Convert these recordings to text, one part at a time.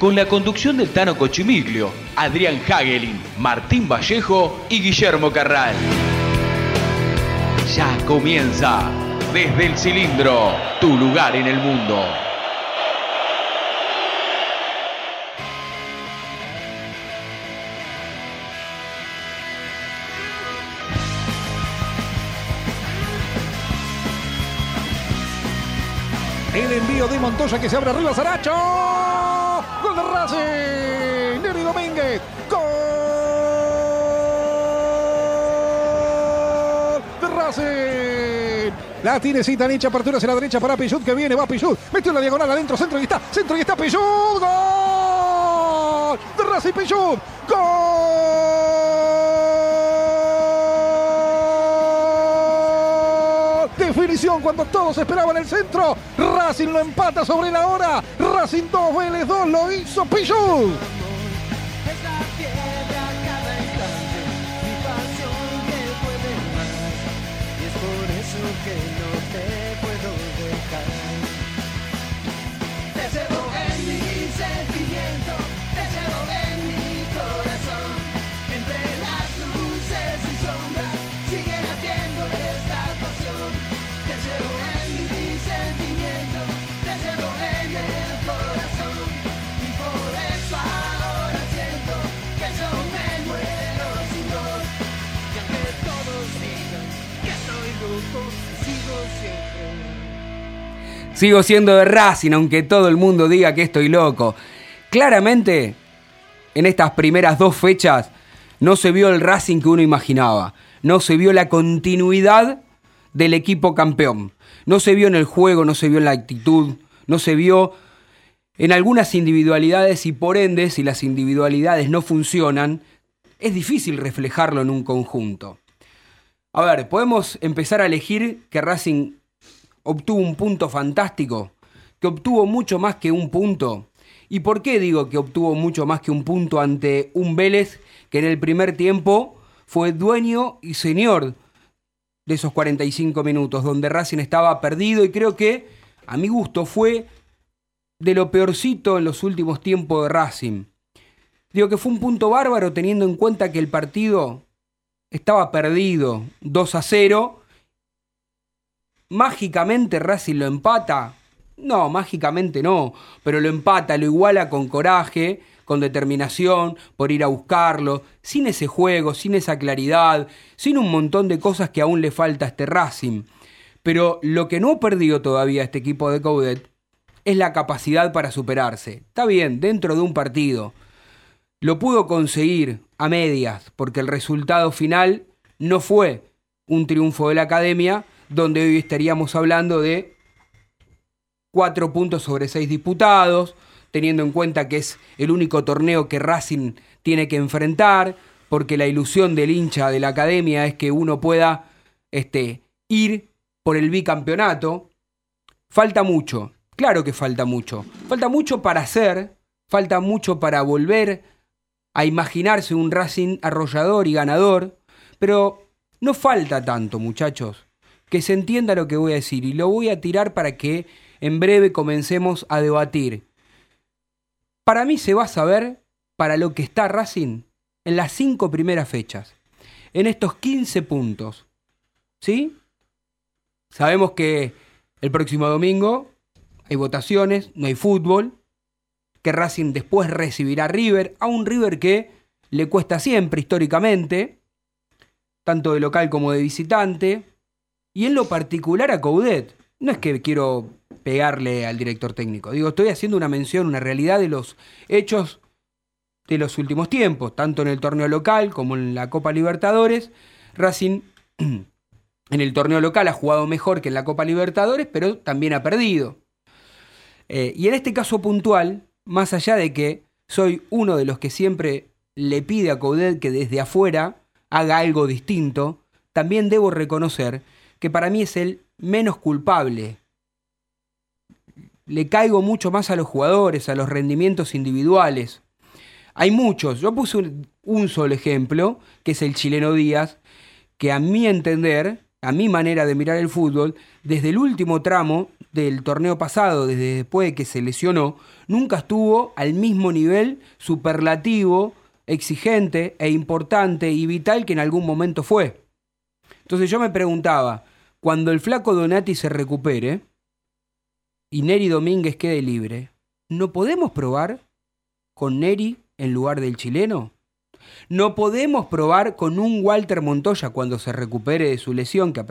Con la conducción del Tano Cochimiglio, Adrián Hagelin, Martín Vallejo y Guillermo Carral. Ya comienza desde el cilindro, tu lugar en el mundo. El envío de Montoya que se abre arriba, Saracho. De Racing. Neri Domínguez. Gol de Racing. La tiene Zitanich, apertura hacia la derecha para Pichut que viene, va Pichut. Metió la diagonal adentro, centro y está. Centro y está Pichut. Gol de Racing Pichut. Gol. Definición cuando todos esperaban el centro. Racing lo empata sobre la hora. Racing 2, Vélez 2, lo hizo Pichut. Sigo siendo de Racing, aunque todo el mundo diga que estoy loco. Claramente, en estas primeras dos fechas, no se vio el Racing que uno imaginaba. No se vio la continuidad del equipo campeón. No se vio en el juego, no se vio en la actitud, no se vio en algunas individualidades y por ende, si las individualidades no funcionan, es difícil reflejarlo en un conjunto. A ver, podemos empezar a elegir que Racing obtuvo un punto fantástico, que obtuvo mucho más que un punto. ¿Y por qué digo que obtuvo mucho más que un punto ante un Vélez que en el primer tiempo fue dueño y señor de esos 45 minutos, donde Racing estaba perdido y creo que, a mi gusto, fue de lo peorcito en los últimos tiempos de Racing. Digo que fue un punto bárbaro teniendo en cuenta que el partido estaba perdido 2 a 0 mágicamente Racing lo empata. No, mágicamente no, pero lo empata, lo iguala con coraje, con determinación, por ir a buscarlo, sin ese juego, sin esa claridad, sin un montón de cosas que aún le falta a este Racing. Pero lo que no perdió todavía este equipo de Coudet es la capacidad para superarse. Está bien, dentro de un partido. Lo pudo conseguir a medias, porque el resultado final no fue un triunfo de la academia, donde hoy estaríamos hablando de cuatro puntos sobre seis disputados, teniendo en cuenta que es el único torneo que Racing tiene que enfrentar, porque la ilusión del hincha de la academia es que uno pueda este, ir por el bicampeonato. Falta mucho, claro que falta mucho. Falta mucho para hacer, falta mucho para volver a imaginarse un Racing arrollador y ganador, pero no falta tanto, muchachos que se entienda lo que voy a decir y lo voy a tirar para que en breve comencemos a debatir. Para mí se va a saber para lo que está Racing en las cinco primeras fechas, en estos 15 puntos. ¿Sí? Sabemos que el próximo domingo hay votaciones, no hay fútbol, que Racing después recibirá a River, a un River que le cuesta siempre históricamente, tanto de local como de visitante, y en lo particular a Coudet. No es que quiero pegarle al director técnico, digo, estoy haciendo una mención, una realidad de los hechos de los últimos tiempos, tanto en el torneo local como en la Copa Libertadores. Racing en el torneo local ha jugado mejor que en la Copa Libertadores, pero también ha perdido. Eh, y en este caso puntual, más allá de que soy uno de los que siempre le pide a Coudet que desde afuera haga algo distinto, también debo reconocer que para mí es el menos culpable. Le caigo mucho más a los jugadores, a los rendimientos individuales. Hay muchos. Yo puse un, solo ejemplo, que es el chileno Díaz, que a mi entender, a mi manera de mirar el fútbol, desde el último tramo del torneo pasado, desde después de que se lesionó, nunca estuvo al mismo nivel superlativo, exigente e importante y vital que en algún momento fue. Entonces yo me preguntaba, cuando el flaco Donati se recupere y Neri Domínguez quede libre, ¿no podemos probar con Neri en lugar del chileno? ¿No podemos probar con un Walter Montoya cuando se recupere de su lesión, que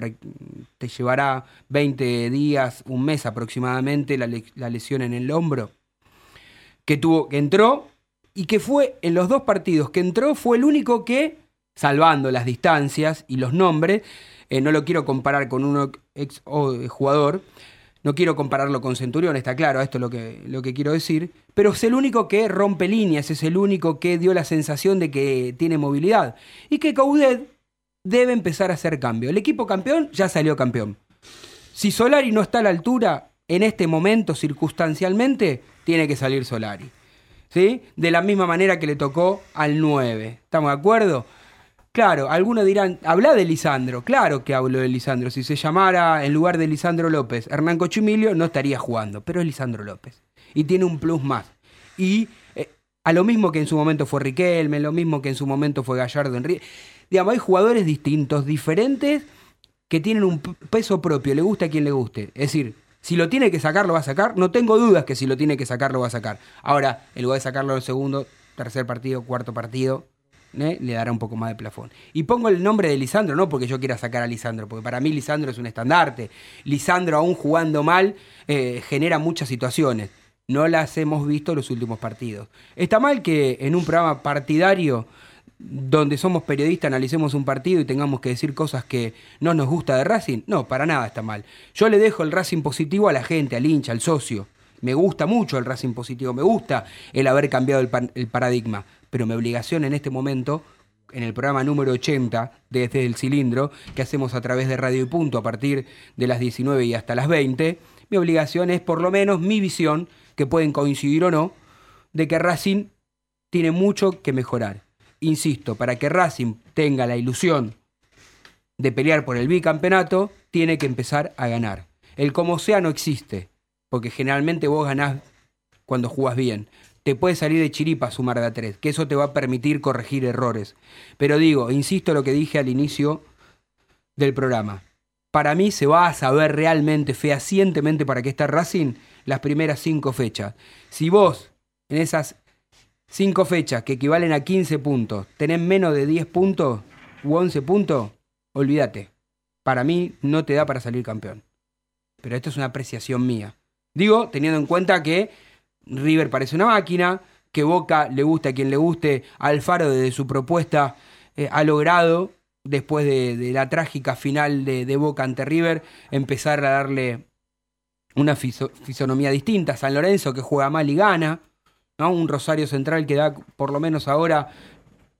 te llevará 20 días, un mes aproximadamente, la, la lesión en el hombro? Que, tuvo, que entró y que fue en los dos partidos que entró, fue el único que, salvando las distancias y los nombres, eh, no lo quiero comparar con un ex jugador, no quiero compararlo con Centurión, está claro, esto es lo que, lo que quiero decir, pero es el único que rompe líneas, es el único que dio la sensación de que tiene movilidad. Y que Caudet debe empezar a hacer cambio. El equipo campeón ya salió campeón. Si Solari no está a la altura, en este momento, circunstancialmente, tiene que salir Solari. ¿Sí? De la misma manera que le tocó al 9. ¿Estamos de acuerdo? Claro, algunos dirán, habla de Lisandro. Claro que hablo de Lisandro. Si se llamara en lugar de Lisandro López Hernán Cochimilio, no estaría jugando. Pero es Lisandro López. Y tiene un plus más. Y eh, a lo mismo que en su momento fue Riquelme, lo mismo que en su momento fue Gallardo Enrique. Digamos, hay jugadores distintos, diferentes, que tienen un peso propio. Le gusta a quien le guste. Es decir, si lo tiene que sacar, lo va a sacar. No tengo dudas que si lo tiene que sacar, lo va a sacar. Ahora, en lugar de sacarlo en el segundo, tercer partido, cuarto partido, ¿eh? le dará un poco más de plafón. Y pongo el nombre de Lisandro, no porque yo quiera sacar a Lisandro, porque para mí Lisandro es un estandarte. Lisandro, aún jugando mal, eh, genera muchas situaciones. No las hemos visto en los últimos partidos. Está mal que en un programa partidario donde somos periodistas analicemos un partido y tengamos que decir cosas que no nos gusta de Racing. No, para nada está mal. Yo le dejo el Racing positivo a la gente, al hincha, al socio. Me gusta mucho el Racing positivo, me gusta el haber cambiado el paradigma pero mi obligación en este momento, en el programa número 80 desde el cilindro, que hacemos a través de Radio y Punto a partir de las 19 y hasta las 20, mi obligación es por lo menos mi visión, que pueden coincidir o no, de que Racing tiene mucho que mejorar. Insisto, para que Racing tenga la ilusión de pelear por el bicampeonato, tiene que empezar a ganar. El como sea no existe, porque generalmente vos ganás cuando jugás bien te puede salir de chiripa sumar de a tres, que eso te va a permitir corregir errores. Pero digo, insisto lo que dije al inicio del programa. Para mí se va a saber realmente, fehacientemente para qué está Racing las primeras cinco fechas. Si vos, en esas cinco fechas que equivalen a 15 puntos, tenés menos de 10 puntos u 11 puntos, olvídate. Para mí no te da para salir campeón. Pero esto es una apreciación mía. Digo, teniendo en cuenta que River parece una máquina, que Boca le guste a quien le guste, Alfaro desde su propuesta eh, ha logrado, después de, la trágica final de, Boca ante River, empezar a darle una fisonomía distinta. San Lorenzo que juega mal y gana, un Rosario Central que da por lo menos ahora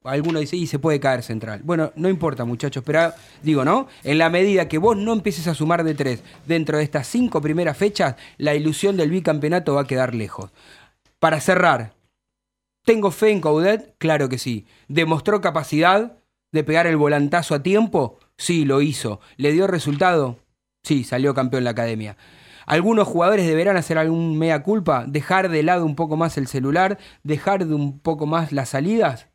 alguno dice, y se puede caer central. Bueno, no importa, muchachos, pero digo, ¿no? En la medida que vos no empieces a sumar de tres dentro de estas cinco primeras fechas, la ilusión del bicampeonato va a quedar lejos. Para cerrar, ¿tengo fe en Caudet? Claro que sí. ¿Demostró capacidad de pegar el volantazo a tiempo? Sí, lo hizo. ¿Le dio resultado? Sí, salió campeón la academia. Algunos jugadores deberán hacer algún mea culpa, dejar de lado un poco más el celular, dejar de un poco más las salidas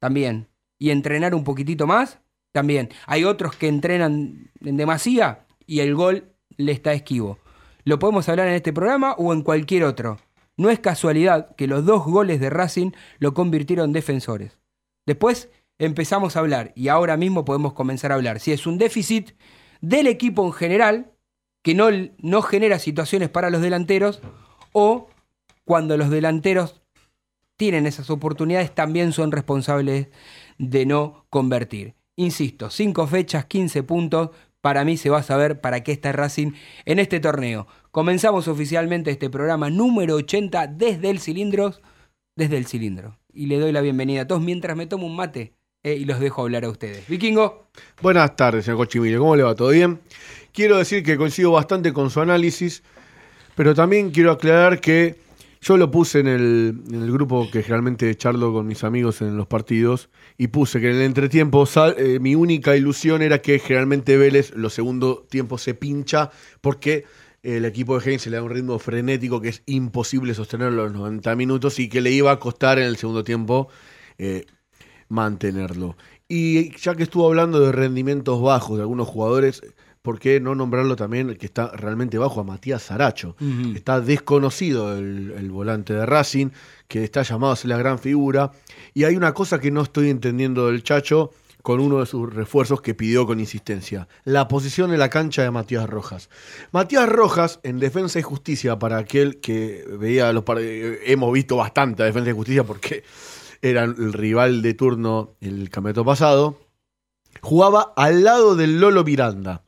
también. Y entrenar un poquitito más, también. Hay otros que entrenan en demasía y el gol le está esquivo. Lo podemos hablar en este programa o en cualquier otro. No es casualidad que los dos goles de Racing lo convirtieron en defensores. Después empezamos a hablar y ahora mismo podemos comenzar a hablar si es un déficit del equipo en general que no, no genera situaciones para los delanteros o cuando los delanteros tienen esas oportunidades también son responsables de no convertir. Insisto, cinco fechas, 15 puntos, para mí se va a saber para qué está Racing en este torneo. Comenzamos oficialmente este programa número 80 desde el cilindro, desde el cilindro. Y le doy la bienvenida a todos mientras me tomo un mate eh, y los dejo hablar a ustedes. Vikingo. Buenas tardes, señor Cochimilio. ¿Cómo le va? ¿Todo bien? Quiero decir que coincido bastante con su análisis, pero también quiero aclarar que yo lo puse en el, en el grupo que generalmente charlo con mis amigos en los partidos y puse que en el entretiempo eh, mi única ilusión era que generalmente Vélez los segundos tiempos se pincha porque el equipo de Heinz le da un ritmo frenético que es imposible sostenerlo los 90 minutos y que le iba a costar en el segundo tiempo eh, mantenerlo. Y ya que estuvo hablando de rendimientos bajos de algunos jugadores, ¿por qué no nombrarlo también el que está realmente bajo a Matías Saracho? Ujú. Está desconocido el, el volante de Racing, que está llamado a ser la gran figura. Y hay una cosa que no estoy entendiendo del Chacho con uno de sus refuerzos que pidió con insistencia. La posición en la cancha de Matías Rojas. Matías Rojas, en Defensa y Justicia, para aquel que veía los eh, hemos visto bastante a Defensa y Justicia porque era el rival de turno el campeonato pasado, jugaba al lado del Lolo Miranda.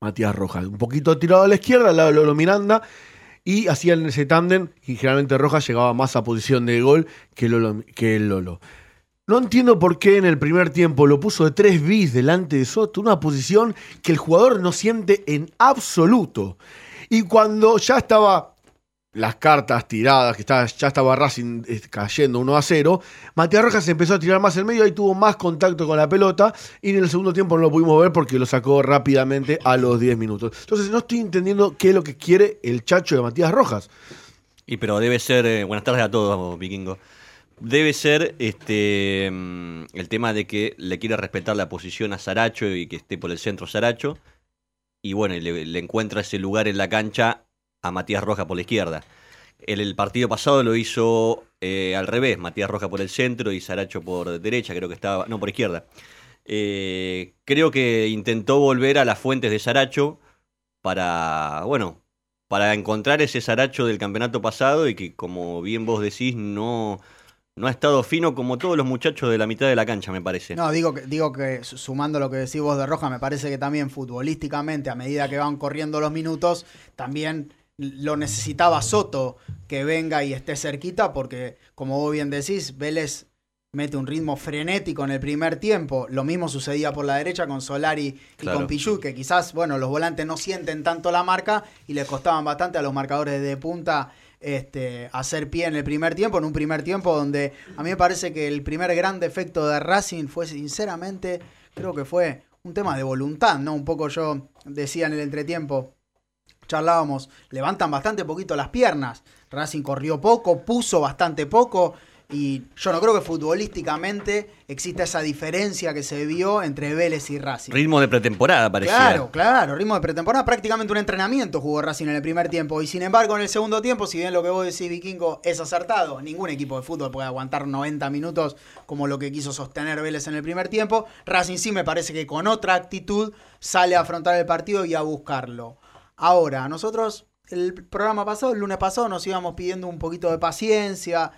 Matías Rojas, un poquito tirado a la izquierda, al lado de Lolo Miranda, y hacían ese tándem, y generalmente Rojas llegaba más a posición de gol que, Lolo- que el Lolo. No entiendo por qué en el primer tiempo lo puso de tres bis delante de Soto, una posición que el jugador no siente en absoluto. Y cuando ya estaba las cartas tiradas, que estaba, ya estaba Racing eh, cayendo 1 a 0, Matías Rojas empezó a tirar más en medio, ahí tuvo más contacto con la pelota y en el segundo tiempo no lo pudimos ver porque lo sacó rápidamente a los 10 minutos. Entonces no estoy entendiendo qué es lo que quiere el chacho de Matías Rojas. Y pero debe ser, eh, buenas tardes a todos, vikingo. Debe ser este mm, el tema de que le quiere respetar la posición a Saracho y que esté por el centro Saracho. Y bueno, le encuentra ese lugar en la cancha a Matías Roja por la izquierda. El, partido pasado lo hizo eh, al revés, Matías Roja por el centro y Saracho por derecha, creo que estaba, no, por izquierda. Eh, creo que intentó volver a las fuentes de Saracho para, bueno, para encontrar ese Saracho del campeonato pasado y que, como bien vos decís, no, no ha estado fino como todos los muchachos de la mitad de la cancha, me parece. No, digo que, digo que su- sumando lo que decís vos de Roja, me parece que también futbolísticamente, a medida que van corriendo los minutos, también lo necesitaba Soto que venga y esté cerquita, porque como vos bien decís, Vélez mete un ritmo frenético en el primer tiempo. Lo mismo sucedía por la derecha con Solari y Claro. con Pichu, que quizás, bueno, los volantes no sienten tanto la marca y les costaban bastante a los marcadores de punta este, hacer pie en el primer tiempo, en un primer tiempo donde a mí me parece que el primer gran defecto de Racing fue, sinceramente, creo que fue un tema de voluntad, ¿no? Un poco yo decía en el entretiempo, charlábamos, levantan bastante poquito las piernas. Racing corrió poco, puso bastante poco. Y yo no creo que futbolísticamente exista esa diferencia que se vio entre Vélez y Racing. Ritmo de pretemporada, parecía. Claro, claro, ritmo de pretemporada, prácticamente un entrenamiento jugó Racing en el primer tiempo. Y sin embargo, en el segundo tiempo, si bien lo que vos decís, Vikingo, es acertado, ningún equipo de fútbol puede aguantar 90 minutos como lo que quiso sostener Vélez en el primer tiempo. Racing sí me parece que con otra actitud sale a afrontar el partido y a buscarlo. Ahora, nosotros, el programa pasado, el lunes pasado, nos íbamos pidiendo un poquito de paciencia.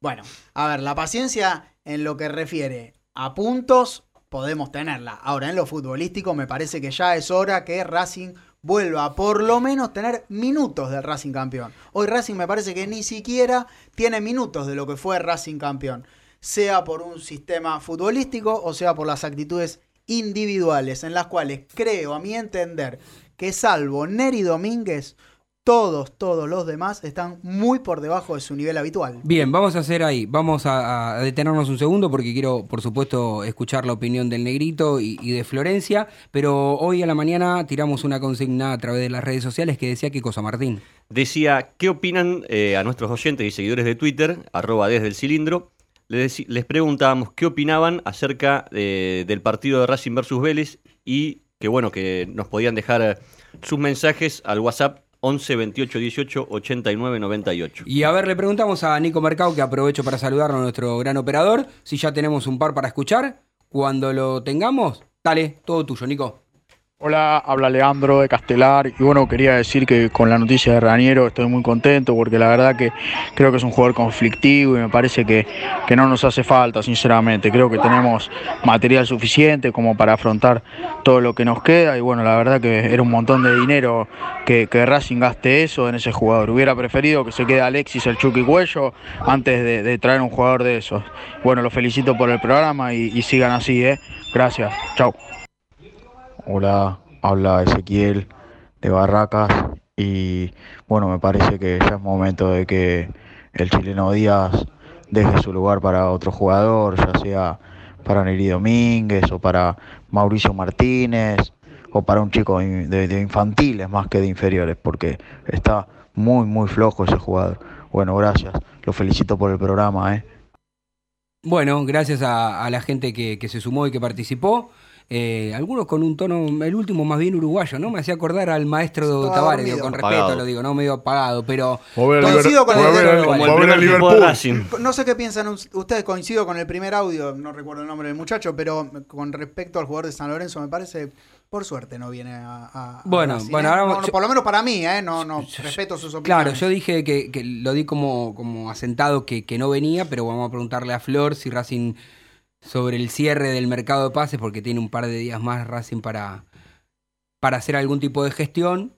Bueno, a ver, la paciencia en lo que refiere a puntos podemos tenerla. Ahora, en lo futbolístico me parece que ya es hora que Racing vuelva a por lo menos tener minutos del Racing campeón. Hoy Racing me parece que ni siquiera tiene minutos de lo que fue Racing campeón. Sea por un sistema futbolístico o sea por las actitudes individuales en las cuales creo, a mi entender, que salvo Neri Domínguez, todos, todos los demás están muy por debajo de su nivel habitual. Bien, vamos a hacer ahí, vamos a, a detenernos un segundo porque quiero, por supuesto, escuchar la opinión del negrito y, y de Florencia, pero hoy a la mañana tiramos una consigna a través de las redes sociales que decía qué cosa, Martín. Decía, ¿qué opinan eh, a nuestros oyentes y seguidores de Twitter, arroba desde el cilindro? Les, les preguntábamos qué opinaban acerca eh, del partido de Racing versus Vélez y que bueno, que nos podían dejar eh, sus mensajes al WhatsApp 11 28 18 89 98. Y a ver, le preguntamos a Nico Mercado, que aprovecho para saludar a nuestro gran operador, si ya tenemos un par para escuchar. Cuando lo tengamos, dale, todo tuyo, Nico. Hola, habla Leandro de Castelar y bueno, quería decir que con la noticia de Raniero estoy muy contento porque la verdad que creo que es un jugador conflictivo y me parece que, que no nos hace falta, sinceramente. Creo que tenemos material suficiente como para afrontar todo lo que nos queda y bueno, la verdad que era un montón de dinero que, que Racing gaste eso en ese jugador. Hubiera preferido que se quede Alexis el Chucky Cuello antes de, traer un jugador de esos. Bueno, los felicito por el programa y, y sigan así, ¿eh? Gracias, chao. Hola, habla Ezequiel de Barracas y bueno, me parece que ya es momento de que el chileno Díaz deje su lugar para otro jugador, ya sea para Neri Domínguez o para Mauricio Martínez o para un chico de, infantiles más que de inferiores, porque está muy, muy flojo ese jugador. Bueno, gracias, lo felicito por el programa, ¿eh? Bueno, gracias a, la gente que se sumó y que participó. Eh, algunos con un tono, el último más bien uruguayo, ¿no? Me hacía acordar al maestro Tavares, digo, con Apagado. respeto lo digo, no medio apagado, pero Coincido con el- como primer Liverpool. No sé qué piensan us- ustedes, coincido con el primer audio, no recuerdo el nombre del muchacho, pero con respecto al jugador de San Lorenzo, me parece, por suerte no viene a... a- Bueno, bueno, ¿eh? ahora- No, no, yo- por lo menos para mí, ¿eh? No, no, respeto sus opiniones. Claro, yo dije que, que lo di como, como asentado que, que no venía, pero vamos a preguntarle a Flor si Racing sobre el cierre del mercado de pases, porque tiene un par de días más Racing para, para hacer algún tipo de gestión.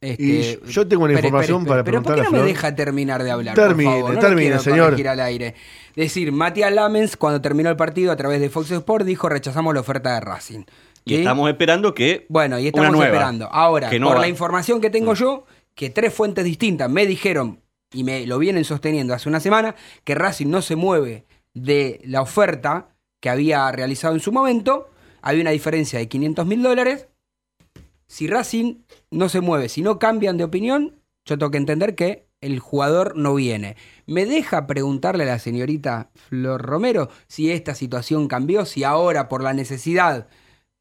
Este, Y yo tengo una información para espere, Pero ¿por qué preguntarle no me deja terminar de hablar? Termine, por favor? No termine, quiero señor. al aire. Decir, Matías Lamens, cuando terminó el partido a través de Fox Sport, dijo rechazamos la oferta de Racing. Y estamos esperando que. Bueno, y una estamos nueva, esperando. Ahora, que no por va- la información que tengo yo, que tres fuentes distintas me dijeron, y me lo vienen sosteniendo hace una semana, que Racing no se mueve de la oferta que había realizado en su momento. Había una diferencia de 500 mil dólares. Si Racing no se mueve, si no cambian de opinión, yo tengo que entender que el jugador no viene. ¿Me deja preguntarle a la señorita Flor Romero si esta situación cambió, si ahora por la necesidad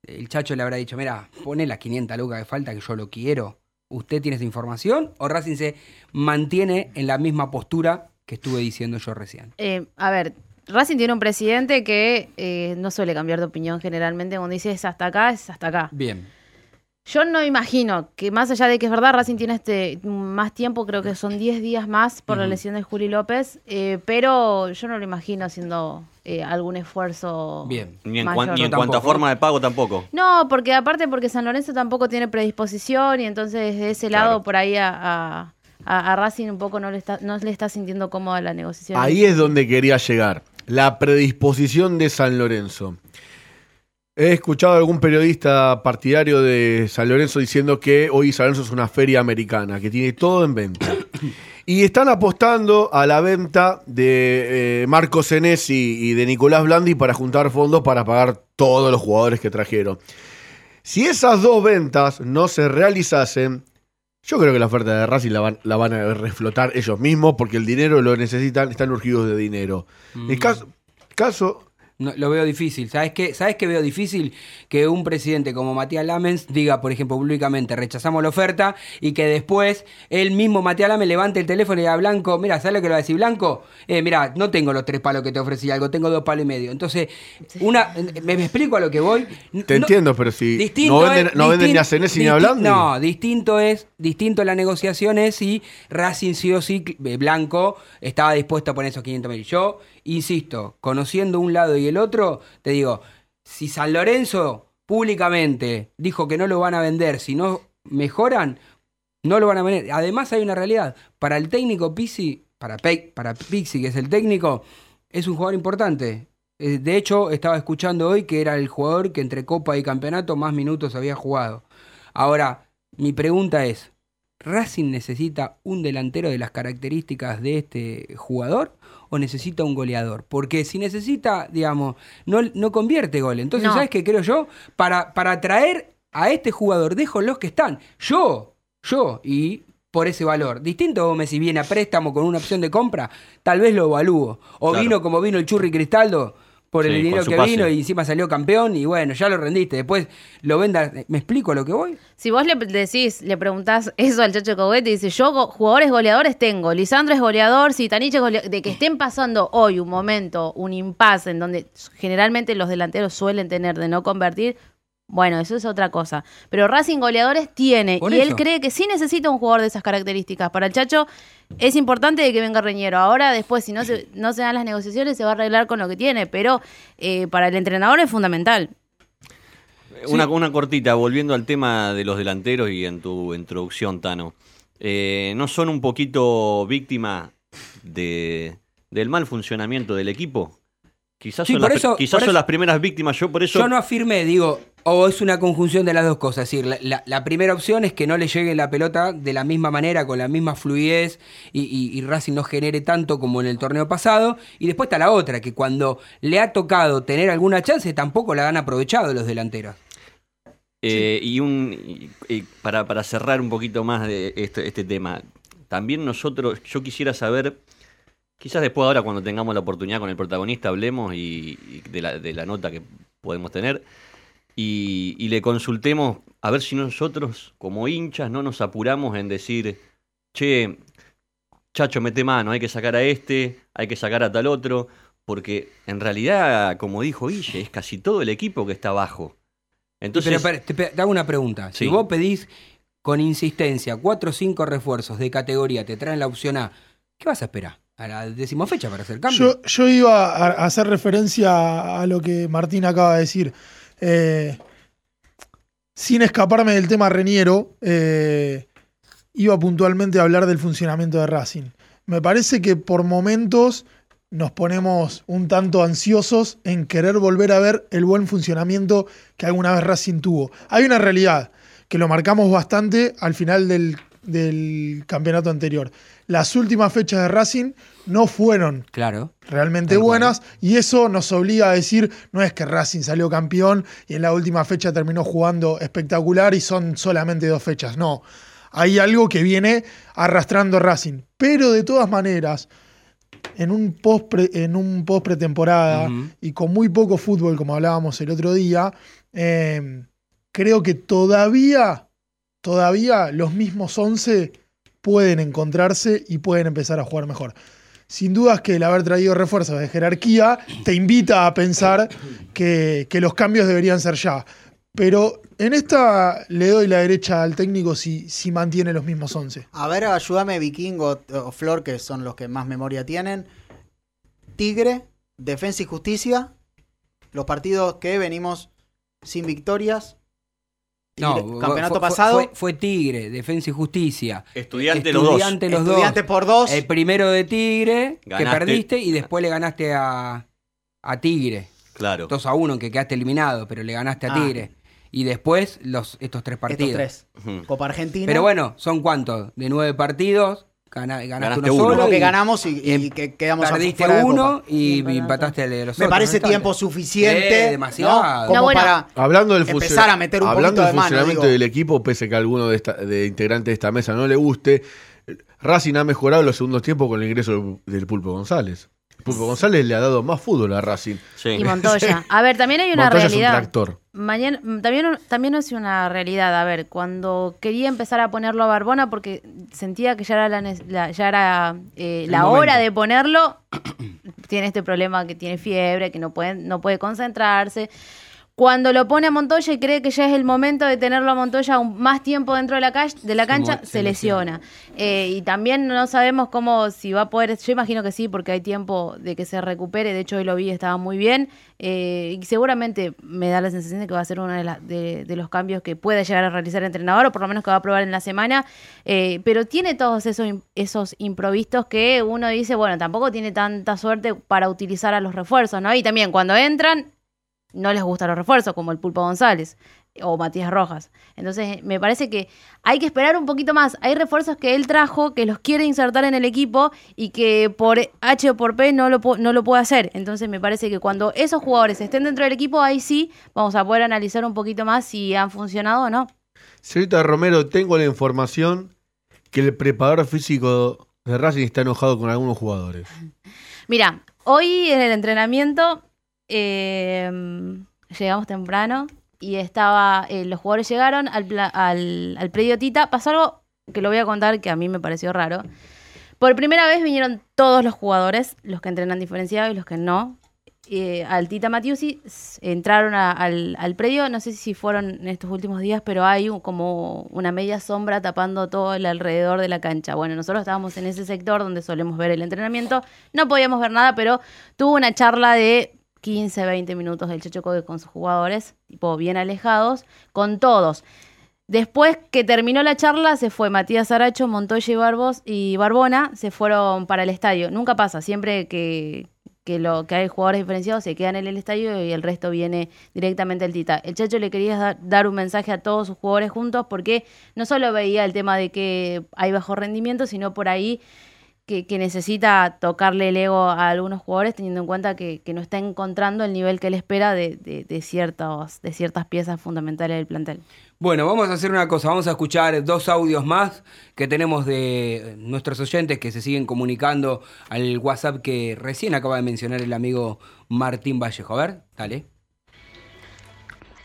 el chacho le habrá dicho, mira, pone las 500 lucas que falta que yo lo quiero. ¿Usted tiene esa información? ¿O Racing se mantiene en la misma postura que estuve diciendo yo recién? Eh, a ver, Racing tiene un presidente que eh, no suele cambiar de opinión generalmente. Cuando dice es hasta acá, es hasta acá. Bien. Yo no imagino que más allá de que es verdad, Racing tiene este más tiempo, creo que son 10 días más por la lesión de Juli López, eh, pero yo no lo imagino haciendo eh, algún esfuerzo Bien. Ni en, mayor. cuan- ni en Yo cuanto a forma de pago tampoco. No, porque aparte porque San Lorenzo tampoco tiene predisposición y entonces de ese Claro. lado por ahí a, a- a- a Racing un poco no le está, no le está sintiendo cómoda la negociación. Ahí es donde quería llegar. La predisposición de San Lorenzo. He escuchado a algún periodista partidario de San Lorenzo diciendo que hoy San Lorenzo es una feria americana, que tiene todo en venta. Y están apostando a la venta de eh, Marco Senesi y de Nicolás Blandi para juntar fondos para pagar todos los jugadores que trajeron. Si esas dos ventas no se realizasen, yo creo que la oferta de Racing la van, la van a reflotar ellos mismos porque el dinero lo necesitan, están urgidos de dinero. El caso, caso No, lo veo difícil. ¿Sabes qué? ¿Sabes qué veo difícil? Que un presidente como Matías Lamens diga, por ejemplo, públicamente, rechazamos la oferta y que después el mismo Matías Lamens levante el teléfono y diga a Blanco, mira, ¿sabes lo que le va a decir Blanco? Eh, mira, no tengo los tres palos que te ofrecí algo, tengo dos palos y medio. Entonces, una, me, me explico a lo que voy. Te entiendo, pero si Distinto no venden, es- no venden ni a distin- ni a disti- Blandi. No, distinto es, distinto la negociación es si Racing sí o sí, eh, Blanco, estaba dispuesto a poner esos 500 mil. Yo, insisto, conociendo un lado y el otro, te digo, si San Lorenzo públicamente dijo que no lo van a vender, si no mejoran, no lo van a vender. Además hay una realidad, para el técnico Pizzi, para, Pe- para Pizzi, que es el técnico, es un jugador importante. Eh, De hecho, estaba escuchando hoy que era el jugador que entre Copa y Campeonato más minutos había jugado. Ahora, mi pregunta es, ¿Racing necesita un delantero de las características de este jugador o necesita un goleador? Porque si necesita, digamos, no, no convierte gol. Entonces, No. ¿sabes qué creo yo? Para, para traer a este jugador, dejo los que están. Yo, yo, y por ese valor. Distinto me si viene a préstamo con una opción de compra, tal vez lo evalúo. O Claro. vino como vino el Churri Cristaldo por el Sí, dinero que pase. vino y encima salió campeón y bueno, ya lo rendiste. Después lo venda. ¿Me explico a lo que voy? Si vos le decís, le preguntás eso al Chacho Coguete, dice, yo jugadores goleadores tengo, Lisandro es goleador, Citaniche es goleador, de que estén pasando hoy un momento, un impasse en donde generalmente los delanteros suelen tener de no convertir, Bueno, eso es otra cosa. Pero Racing goleadores tiene. Por y él cree que sí necesita un jugador de esas características. Para el Chacho es importante de que venga Reñero. Ahora, después, si no se, no se dan las negociaciones, se va a arreglar con lo que tiene. Pero eh, para el entrenador es fundamental. Una, una cortita, volviendo al tema de los delanteros y en tu introducción, Tano. Eh, ¿No son un poquito víctimas de, del mal funcionamiento del equipo? Quizás, Sí, son, por las, eso- quizás por son eso- las primeras víctimas. Yo por eso. Yo no afirmé, digo, o es una conjunción de las dos cosas. Es decir, la, la- la primera opción es que no le llegue la pelota de la misma manera, con la misma fluidez y, y- y Racing no genere tanto como en el torneo pasado. Y después está la otra, que cuando le ha tocado tener alguna chance, tampoco la han aprovechado los delanteros. Eh, Y un y- y para, para cerrar un poquito más de este, este tema, también nosotros, yo quisiera saber, quizás después ahora cuando tengamos la oportunidad con el protagonista hablemos y, y de, la, de la nota que podemos tener y, y le consultemos a ver si nosotros como hinchas no nos apuramos en decir, che, chacho, mete mano, hay que sacar a este, hay que sacar a tal otro, porque en realidad, como dijo Guille, es casi todo el equipo que está abajo. Entonces, Pero, te, hago una pregunta. Si vos pedís con insistencia cuatro o cinco refuerzos de categoría, te traen la opción A, ¿qué vas a esperar? ¿A la décima fecha para hacer cambio? Yo, yo iba a hacer referencia a lo que Martín acaba de decir. Eh, sin escaparme del tema Reniero, eh, iba puntualmente a hablar del funcionamiento de Racing. Me parece que por momentos nos ponemos un tanto ansiosos en querer volver a ver el buen funcionamiento que alguna vez Racing tuvo. Hay una realidad que lo marcamos bastante al final del, del campeonato anterior. Las últimas fechas de Racing no fueron Claro. realmente cual. buenas y eso nos obliga a decir no es que Racing salió campeón y en la última fecha terminó jugando espectacular y son solamente dos fechas, no. Hay algo que viene arrastrando Racing, pero de todas maneras en un post pre- en un post pretemporada y con muy poco fútbol como hablábamos el otro día, eh, creo que todavía todavía los mismos 11 pueden encontrarse y pueden empezar a jugar mejor. Sin dudas que el haber traído refuerzos de jerarquía te invita a pensar que, que los cambios deberían ser ya. Pero en esta le doy la derecha al técnico si, si mantiene los mismos 11. A ver, ayúdame Vikingo o Flor, que son los que más memoria tienen. Tigre, Defensa y Justicia. Los partidos que venimos sin victorias. No, campeonato fue- pasado. Fue, fue Tigre, Defensa y Justicia. Estudiante los dos. Estudiante los dos. Estudiante por dos. El primero de Tigre, que perdiste, y después le ganaste a, a Tigre. Claro. 2 a 1, que quedaste eliminado, pero le ganaste a Ah. Tigre. Y después los, estos tres partidos. Estos tres. Copa Argentina. Pero bueno, ¿son cuántos? De nueve partidos, gana- ganaste, Ganaste uno uno. solo. Que y ganamos y, y em- que quedamos Perdiste uno Copa. y empataste. el de los Me otros parece tiempo suficiente. Eh, demasiado. ¿no? Como No, bueno. para Hablando del, empezar a meter un hablando poquito del de mano. funcionamiento digo. del equipo, pese que a alguno de, esta- de integrantes de esta mesa no le guste, Racing ha mejorado los segundos tiempos con el ingreso del Pulpo González. Pulpo González le ha dado más fútbol a Racing. Sí. Y Montoya. A ver, también hay una Montoya es un realidad. tractor. Mañana, mm, también, también es una realidad. A ver, cuando quería empezar a ponerlo a Barbona porque sentía que ya era la, ne- la- ya era eh, la momento. hora de ponerlo, tiene este problema que tiene fiebre, que no puede, no puede concentrarse. Cuando lo pone a Montoya y cree que ya es el momento de tenerlo a Montoya un- más tiempo dentro de la, ca- de la cancha, se, se lesiona. Eh, y también no sabemos cómo, si va a poder, yo imagino que sí, porque hay tiempo de que se recupere, de hecho hoy lo vi, estaba muy bien, eh, y seguramente me da la sensación de que va a ser uno de, la- de- de los cambios que puede llegar a realizar el entrenador, o por lo menos que va a probar en la semana, eh, pero tiene todos esos, esos improvistos que uno dice, bueno, tampoco tiene tanta suerte para utilizar a los refuerzos, ¿no? Y también cuando entran, no les gustan los refuerzos, como el Pulpo González o Matías Rojas. Entonces, me parece que hay que esperar un poquito más. Hay refuerzos que él trajo, que los quiere insertar en el equipo y que por H o por P no lo, no lo puede hacer. Entonces, me parece que cuando esos jugadores estén dentro del equipo, ahí sí vamos a poder analizar un poquito más si han funcionado o no. Señorita Romero, tengo la información que el preparador físico de Racing está enojado con algunos jugadores. Mira, hoy en el entrenamiento eh, llegamos temprano y estaba, eh, los jugadores llegaron al, al, al predio Tita. Pasó algo que lo voy a contar que a mí me pareció raro. Por primera vez vinieron todos los jugadores, los que entrenan diferenciado y los que no. eh, al Tita Matiusi, entraron al, al predio, no sé si fueron en estos últimos días, pero hay como una media sombra tapando todo el alrededor de la cancha. Bueno, nosotros estábamos en ese sector donde solemos ver el entrenamiento, no podíamos ver nada, pero tuvo una charla de 15, 20 minutos del Checho Code con sus jugadores, tipo bien alejados, con todos. Después que terminó la charla, se fue Matías Aracho, Montoya y, Barbos, y Barbona, se fueron para el estadio. Nunca pasa, siempre que, que, lo, que hay jugadores diferenciados se quedan en el estadio y el resto viene directamente al Tita. El Chacho le quería da- dar un mensaje a todos sus jugadores juntos porque no solo veía el tema de que hay bajo rendimiento, sino por ahí que, que necesita tocarle el ego a algunos jugadores teniendo en cuenta que, que no está encontrando el nivel que él espera de, de, de ciertos, de ciertas piezas fundamentales del plantel. Bueno, vamos a hacer una cosa, vamos a escuchar dos audios más que tenemos de nuestros oyentes que se siguen comunicando al WhatsApp que recién acaba de mencionar el amigo Martín Vallejo. A ver, dale.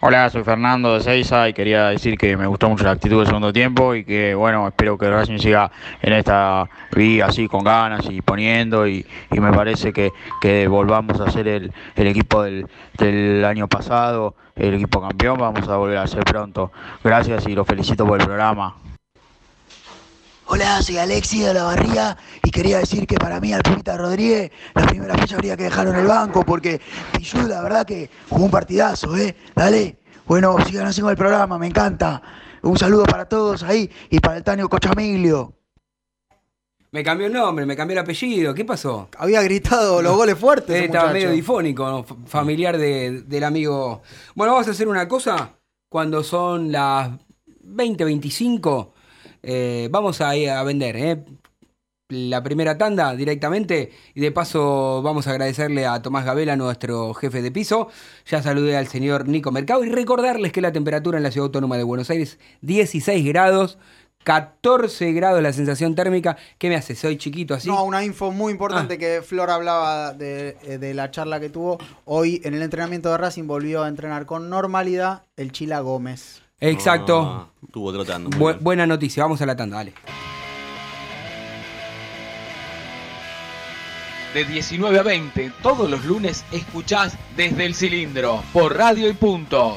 Hola, soy Fernando de Seiza y quería decir que me gustó mucho la actitud del segundo tiempo y que bueno, espero que Racing siga en esta vía así con ganas y poniendo y, y me parece que, que volvamos a ser el, el equipo del, del año pasado, el equipo campeón, vamos a volver a ser pronto. Gracias y los felicito por el programa. Hola, soy Alexi de la Barría y quería decir que para mí al Rodríguez la primera fecha habría que dejarlo en el banco porque Pichu la verdad que jugó un partidazo, ¿eh? Dale. Bueno, sigan haciendo el programa, me encanta. Un saludo para todos ahí y para el Tanio Cochamilio. Me cambió el nombre, me cambió el apellido, ¿qué pasó? Había gritado los goles fuertes. Eh, ese estaba muchacho. medio difónico, familiar de- del amigo. Bueno, vamos a hacer una cosa. Cuando son las 20.25, eh, vamos a ir a vender ¿eh? la primera tanda directamente. Y de paso, vamos a agradecerle a Tomás Gabela, nuestro jefe de piso. Ya saludé al señor Nico Mercado. Y recordarles que la temperatura en la ciudad autónoma de Buenos Aires, 16 grados. 14 grados la sensación térmica. ¿Qué me hace? Soy chiquito así. No, una info muy Ah. importante que Flor hablaba de, eh, de la charla que tuvo. Hoy en el entrenamiento de Racing volvió a entrenar con normalidad el Chila Gómez. Exacto. Ah, estuvo trotando. muy Bu- bien. buena noticia, vamos a la tanda, dale. De 19 a 20, todos los lunes escuchás desde el cilindro, por radio y punto.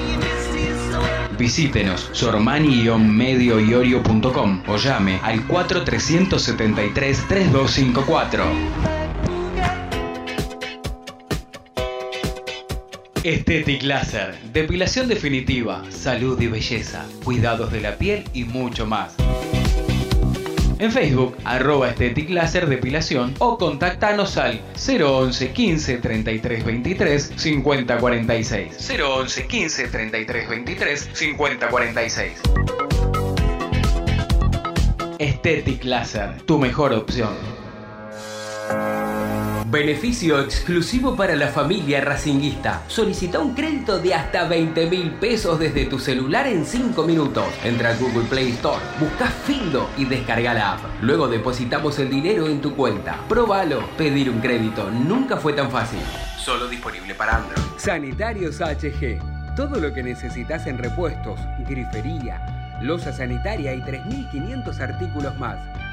Visítenos sormani-medioiorio.com o llame al 4373-3254. Estetic Laser, depilación definitiva, salud y belleza, cuidados de la piel y mucho más. En Facebook, arroba Estetic Laser Depilación o contactanos al 011 15 33 23 50 46. 011 15 33 23 50 46. Estetic Laser, tu mejor opción. Beneficio exclusivo para la familia racinguista. Solicita un crédito de hasta 20 mil pesos desde tu celular en 5 minutos. Entra a Google Play Store, busca Findo y descarga la app. Luego depositamos el dinero en tu cuenta. Probalo. Pedir un crédito nunca fue tan fácil. Solo disponible para Android. Sanitarios HG. Todo lo que necesitas en repuestos, grifería, losa sanitaria y 3.500 artículos más.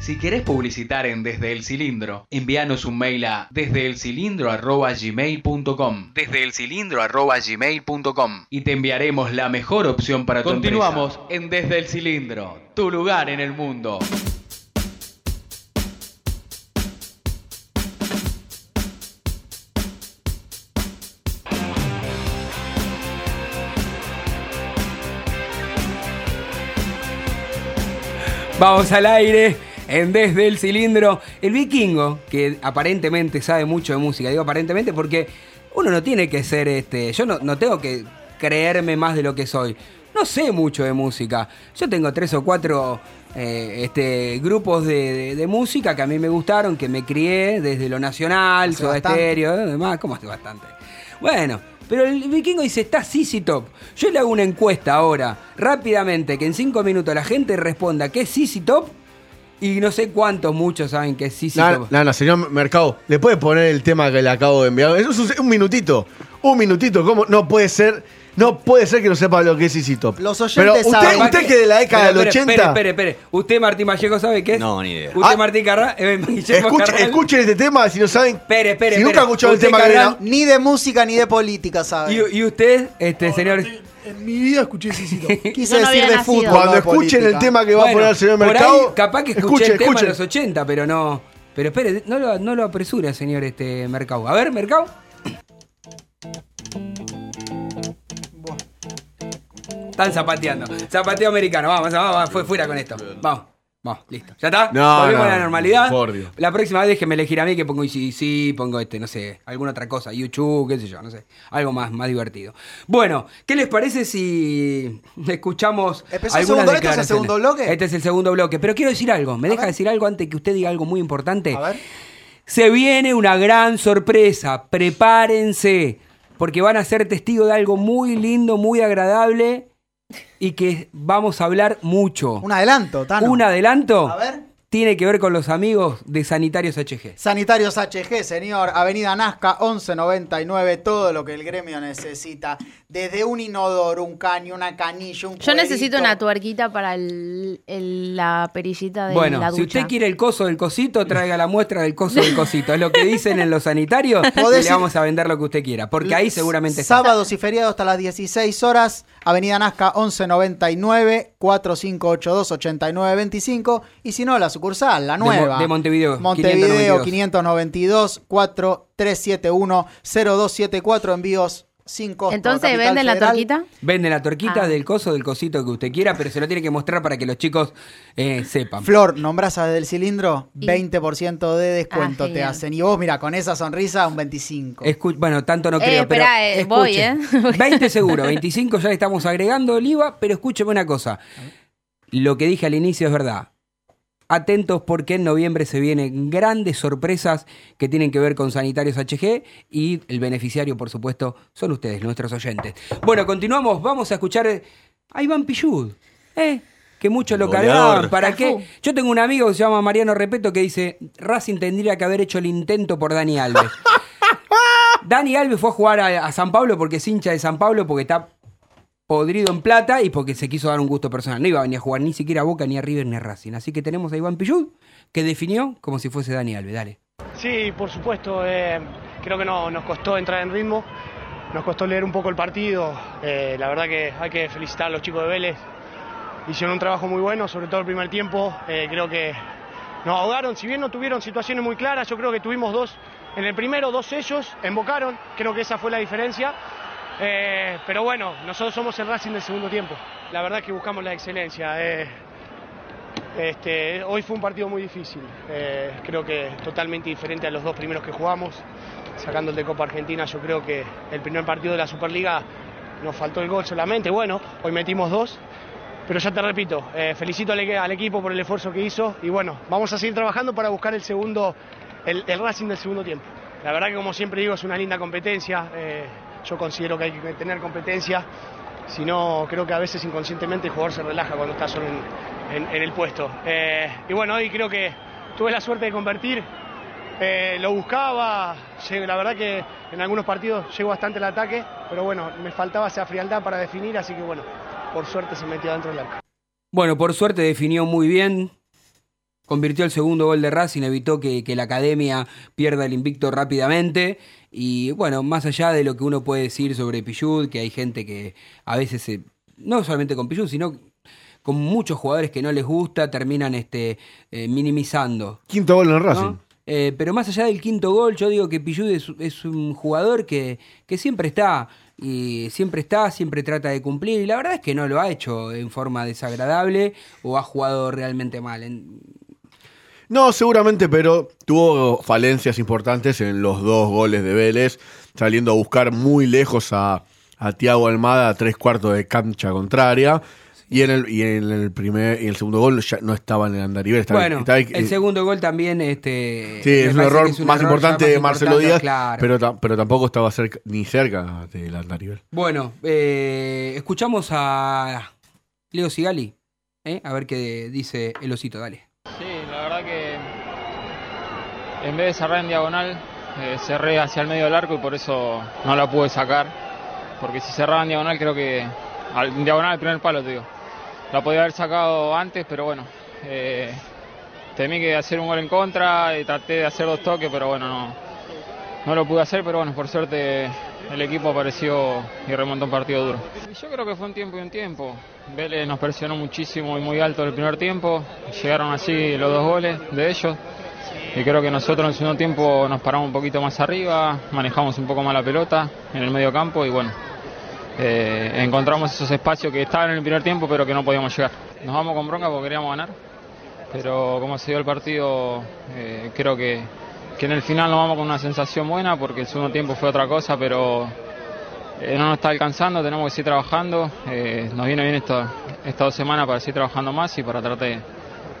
Si querés publicitar en Desde el Cilindro, envíanos un mail a desdeelcilindro.gmail.com Desde el cilindro y te enviaremos la mejor opción para tu Continuamos en Desde el Cilindro, tu lugar en el mundo. Vamos al aire en Desde el Cilindro. El vikingo, que aparentemente sabe mucho de música, digo aparentemente porque uno no tiene que ser este. Yo no, no tengo que creerme más de lo que soy. No sé mucho de música. Yo tengo tres o cuatro eh, este, grupos de, de- de música que a mí me gustaron, que me crié desde lo nacional, Soda. Stereo, demás. ¿Cómo hace bastante? Bueno, pero el vikingo dice, está Sisi Top. Yo le hago una encuesta ahora, rápidamente, que en cinco minutos la gente responda qué es Sisi Top. Y no sé cuántos, muchos saben que es Sisi No, Top. no, no, señor Mercado, ¿le puede poner el tema que le acabo de enviar? Eso es un, un minutito. Un minutito. ¿Cómo? No puede ser. No puede ser que no sepa lo que es Easy Top. Los Pero oyentes usted, saben. usted que de la década Espere, del espere, 80. Espere, espere, espere. ¿Usted, Martín Vallejo, sabe qué es? No, ni idea. ¿Usted, Ah. Martín Carra? eh, Escuche- escuchen este tema si no saben. Espere, espere, si nunca han escuchado el tema que viene- Ni de música ni de política, ¿sabes? ¿Y, y usted, este señor? En mi vida escuché Sisito. Quise Yo no decir había de nacido. fútbol. Cuando no escuchen el tema que va a Bueno, poner el señor por ahí, Mercado. capaz que escuché escuche, el tema de los 80, pero no. Pero espere, no lo, no lo apresura, señor este Mercado. A ver, Mercado. Están zapateando. Zapateo americano. Vamos, vamos, vamos, fue fuera con esto. Vamos. Vamos, listo. ¿Ya está? No, Volvemos no, a la normalidad. por Dios. La próxima vez déjeme elegir a mí que pongo sí, pongo este, no sé, alguna otra cosa, YouTube, qué sé yo, no sé. Algo más, más divertido. Bueno, ¿qué les parece si escuchamos ¿Empezó el segundo- este es el segundo bloque? Este es el segundo bloque. Pero quiero decir algo. ¿Me deja decir algo antes que usted diga algo muy importante? A ver. Se viene una gran sorpresa. Prepárense. Porque van a ser testigos de algo muy lindo, muy agradable. Y que vamos a hablar mucho. Un adelanto, Tano. Un adelanto. A ver. Tiene que ver con los amigos de Sanitarios HG. Sanitarios HG, señor. Avenida Nazca, 1199. Todo lo que el gremio necesita. Desde un inodoro, un caño, una canilla, un Yo necesito una tuerquita para el- el- la perillita de Bueno, la si ducha. usted quiere el coso del cosito, traiga la muestra del coso del cosito. Es lo que dicen en los sanitarios y le vamos a vender lo que usted quiera. Porque ahí seguramente está. Sábados y feriados hasta las 16 horas. Avenida Nazca 1199 4582-8925. Y si no, la sucursal, la nueva. de Montevideo, Montevideo 592. 592 4371-0274. Envíos sin costo. Entonces, ¿venden la torquita? Vende la torquita Ah. del coso, del cosito que usted quiera, pero se lo tiene que mostrar para que los chicos eh, sepan. Flor, nombrás a del cilindro, Y- 20% de descuento Ah, te hacen. Y vos, mira, con esa sonrisa, un 25. Escu- bueno, tanto no Eh, creo, espera, pero eh, voy. ¿eh? 20 seguro, 25 ya le estamos agregando el IVA, pero escúcheme una cosa. Lo que dije al inicio es verdad. Atentos porque en noviembre se vienen grandes sorpresas que tienen que ver con Sanitarios HG y el beneficiario, por supuesto, son ustedes, nuestros oyentes. Bueno, continuamos, vamos a escuchar a Iván Pillud, ¿eh? que muchos lo cargaban. ¿Para qué? Yo tengo un amigo que se llama Mariano Repeto que dice, Racing tendría que haber hecho el intento por Dani Alves. Dani Alves fue a jugar a, a San Pablo porque es hincha de San Pablo, porque está podrido en plata y porque se quiso dar un gusto personal. No iba a venir a jugar ni siquiera a Boca, ni a River, ni a Racing. Así que tenemos a Iván Pillud, que definió como si fuese Dani Alves. Dale. Sí, por supuesto. eh, creo que no, nos costó entrar en ritmo, nos costó leer un poco el partido. eh, la verdad que hay que felicitar a los chicos de Vélez. Hicieron un trabajo muy bueno, sobre todo el primer tiempo. eh, creo que nos ahogaron. Si bien no tuvieron situaciones muy claras, yo creo que tuvimos dos. En el primero, dos ellos embocaron. Creo que esa fue la diferencia. Eh, pero bueno, nosotros somos el Racing del segundo tiempo. La verdad que buscamos la excelencia. eh, este, hoy fue un partido muy difícil, eh, creo que totalmente diferente a los dos primeros que jugamos. Sacando el de Copa Argentina, yo creo que el primer partido de la Superliga nos faltó el gol solamente. Bueno, hoy metimos dos, pero ya te repito, felicito al, equ- al equipo por el esfuerzo que hizo y bueno, vamos a seguir trabajando para buscar el segundo, el, Racing del segundo tiempo. La verdad que como siempre digo es una linda competencia, yo considero que hay que tener competencia, si no creo que a veces inconscientemente el jugador se relaja cuando está solo en, el puesto. Eh, y bueno, hoy creo que tuve la suerte de convertir, eh, lo buscaba, llego- la verdad que en algunos partidos llegó bastante el ataque, pero bueno, me faltaba esa frialdad para definir, así que bueno, por suerte se metió dentro del arco. Bueno, por suerte definió muy bien. Convirtió el segundo gol de Racing, evitó que, que la academia pierda el invicto rápidamente. Y bueno, más allá de lo que uno puede decir sobre Pillud, que hay gente que a veces, se- no solamente con Pillud, sino con muchos jugadores que no les gusta, terminan este, eh, minimizando. Quinto gol en Racing. ¿no? Eh, pero más allá del quinto gol, yo digo que Pillud es, es un jugador que, que siempre está. Y siempre está, siempre trata de cumplir. Y la verdad es que no lo ha hecho en forma desagradable o ha jugado realmente mal. En- No, seguramente, pero tuvo falencias importantes en los dos goles de Vélez, saliendo a buscar muy lejos a, a Tiago Almada a tres cuartos de cancha contraria. Y en el, y en el primer y el segundo gol ya no estaba en el andarivel. Estaba, bueno, estaba- el segundo gol también. Este, Sí, es un error que es un más error importante de Marcelo importante, Díaz, claro. pero, pero tampoco estaba cerca, ni cerca del andarivel. Bueno, eh, escuchamos a Leo Sigali, ¿eh? a ver qué dice el osito, dale. Sí, en vez de cerrar en diagonal, eh, cerré hacia el medio del arco y por eso no la pude sacar. Porque si cerraba en diagonal, creo que. Al, en diagonal, al primer palo, te digo. La podía haber sacado antes, pero bueno. eh, temí que hacer un gol en contra y traté de hacer dos toques, pero bueno, no, no lo pude hacer. Pero bueno, por suerte el equipo apareció y remontó un partido duro. Yo creo que fue un tiempo y un tiempo. Vélez nos presionó muchísimo y muy alto el primer tiempo. Llegaron así los dos goles de ellos. Y creo que nosotros en el segundo tiempo nos paramos un poquito más arriba, manejamos un poco más la pelota en el medio campo y bueno, eh, encontramos esos espacios que estaban en el primer tiempo pero que no podíamos llegar. Nos vamos con bronca porque queríamos ganar, pero como se dio el partido, eh, creo que, que en el final nos vamos con una sensación buena porque el segundo tiempo fue otra cosa, pero eh, no nos está alcanzando, tenemos que seguir trabajando. nos viene bien estas dos semanas para seguir trabajando más y para tratar de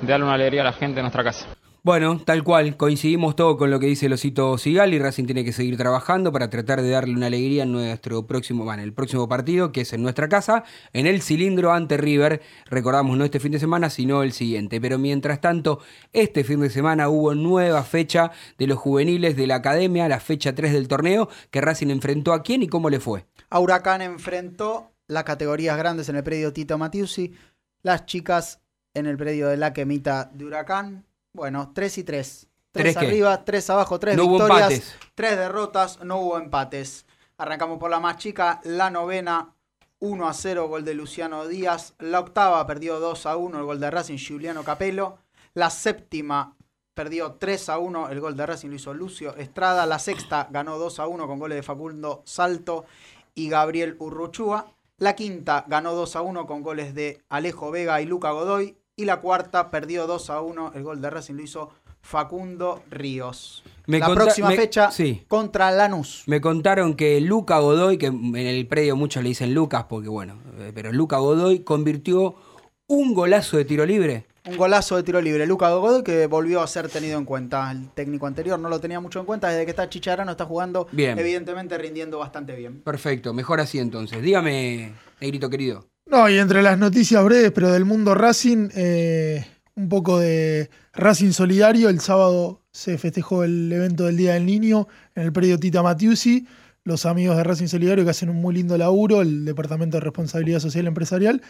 darle una alegría a la gente en nuestra casa. Bueno, tal cual, coincidimos todo con lo que dice el osito Sigali. Racing tiene que seguir trabajando para tratar de darle una alegría en nuestro próximo, bueno, el próximo partido, que es en nuestra casa, en el cilindro ante River. Recordamos no este fin de semana, sino el siguiente. Pero mientras tanto, este fin de semana hubo nueva fecha de los juveniles de la academia, la fecha 3 del torneo, que Racing enfrentó a quién y cómo le fue. A Huracán enfrentó las categorías grandes en el predio Tito Matiusi, las chicas en el predio de la Quemita de Huracán. Bueno, 3 y 3. ¿Tres 3 qué? arriba, 3 abajo, 3 No victorias, empates. 3 derrotas, no hubo empates. Arrancamos por la más chica, la novena, 1 a 0, gol de Luciano Díaz. La octava perdió 2 a 1, el gol de Racing, Giuliano Capello. La séptima perdió 3 a 1, el gol de Racing lo hizo Lucio Estrada. La sexta ganó 2 a 1 con goles de Facundo Salto y Gabriel Urruchúa. La quinta ganó 2 a 1 con goles de Alejo Vega y Luca Godoy. Y la cuarta perdió 2 a 1, el gol de Racing lo hizo Facundo Ríos. Me la conta- próxima me- fecha sí. contra Lanús. Me contaron que Luca Godoy, que en el predio muchos le dicen Lucas, porque bueno, eh, pero Luca Godoy convirtió un golazo de tiro libre. Un golazo de tiro libre. Luca Godoy que volvió a ser tenido en cuenta. El técnico anterior no lo tenía mucho en cuenta. Desde que está Chicharano está jugando, Bien. evidentemente rindiendo bastante bien. Perfecto, mejor así entonces. Dígame, negrito querido. No, y entre las noticias breves, pero del mundo Racing, eh, un poco de Racing Solidario. El sábado se festejó el evento del Día del Niño en el predio Tita Matiusi. Los amigos de Racing Solidario que hacen un muy lindo laburo, el Departamento de Responsabilidad Social Empresarial.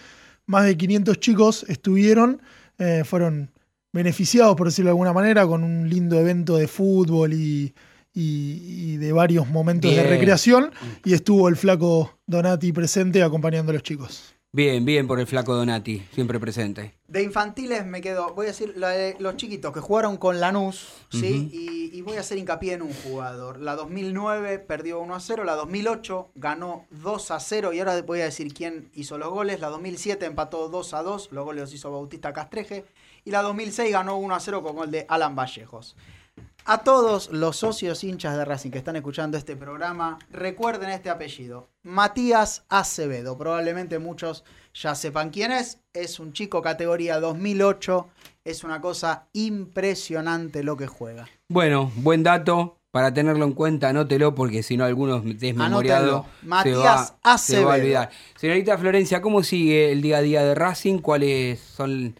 Más de 500 chicos estuvieron, eh, fueron beneficiados, por decirlo de alguna manera, con un lindo evento de fútbol y, y- y de varios momentos Bien. de recreación. Y estuvo el flaco Donati presente acompañando a los chicos. Bien, bien por el flaco Donati, siempre presente. De infantiles me quedo, voy a decir, la de los chiquitos que jugaron con Lanús, ¿sí? Ujú. y, y voy a hacer hincapié en un jugador. La 2009 perdió 1 a 0, la 2008 ganó 2 a 0 y ahora voy a decir quién hizo los goles. La 2007 empató 2 a 2, los goles los hizo Bautista Castreje. Y la 2006 ganó 1 a 0 con gol de Alan Vallejos. A todos los socios hinchas de Racing que están escuchando este programa, recuerden este apellido. Matías Acevedo. Probablemente muchos ya sepan quién es. Es un chico categoría 2008. Es una cosa impresionante lo que juega. Bueno, buen dato para tenerlo en cuenta, anótelo porque si no algunos desmemoriados se Matías va, se va a Acevedo. olvidar. Señorita Florencia, ¿cómo sigue el día a día de Racing? ¿Cuáles son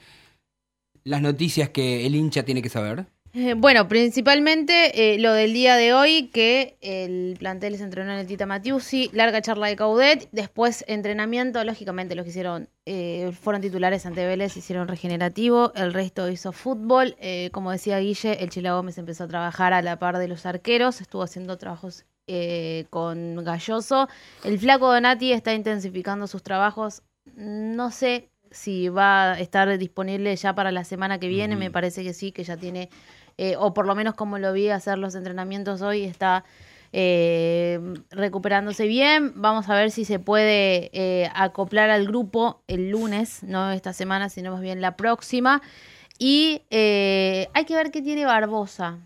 las noticias que el hincha tiene que saber? Eh, bueno, principalmente eh, lo del día de hoy, que el plantel se entrenó en el Tita Matiusi, larga charla de Caudet, después entrenamiento, lógicamente los que hicieron, eh, fueron titulares ante Vélez, hicieron regenerativo, el resto hizo fútbol, eh, como decía Guille, el Chila Gómez empezó a trabajar a la par de los arqueros, estuvo haciendo trabajos eh, con Galloso, el flaco Donati está intensificando sus trabajos, no sé si va a estar disponible ya para la semana que viene, me parece que sí, que ya tiene eh, o por lo menos como lo vi hacer los entrenamientos hoy, está eh, recuperándose bien. Vamos a ver si se puede eh, acoplar al grupo el lunes, no esta semana, sino más bien la próxima. Y eh, hay que ver qué tiene Barbosa.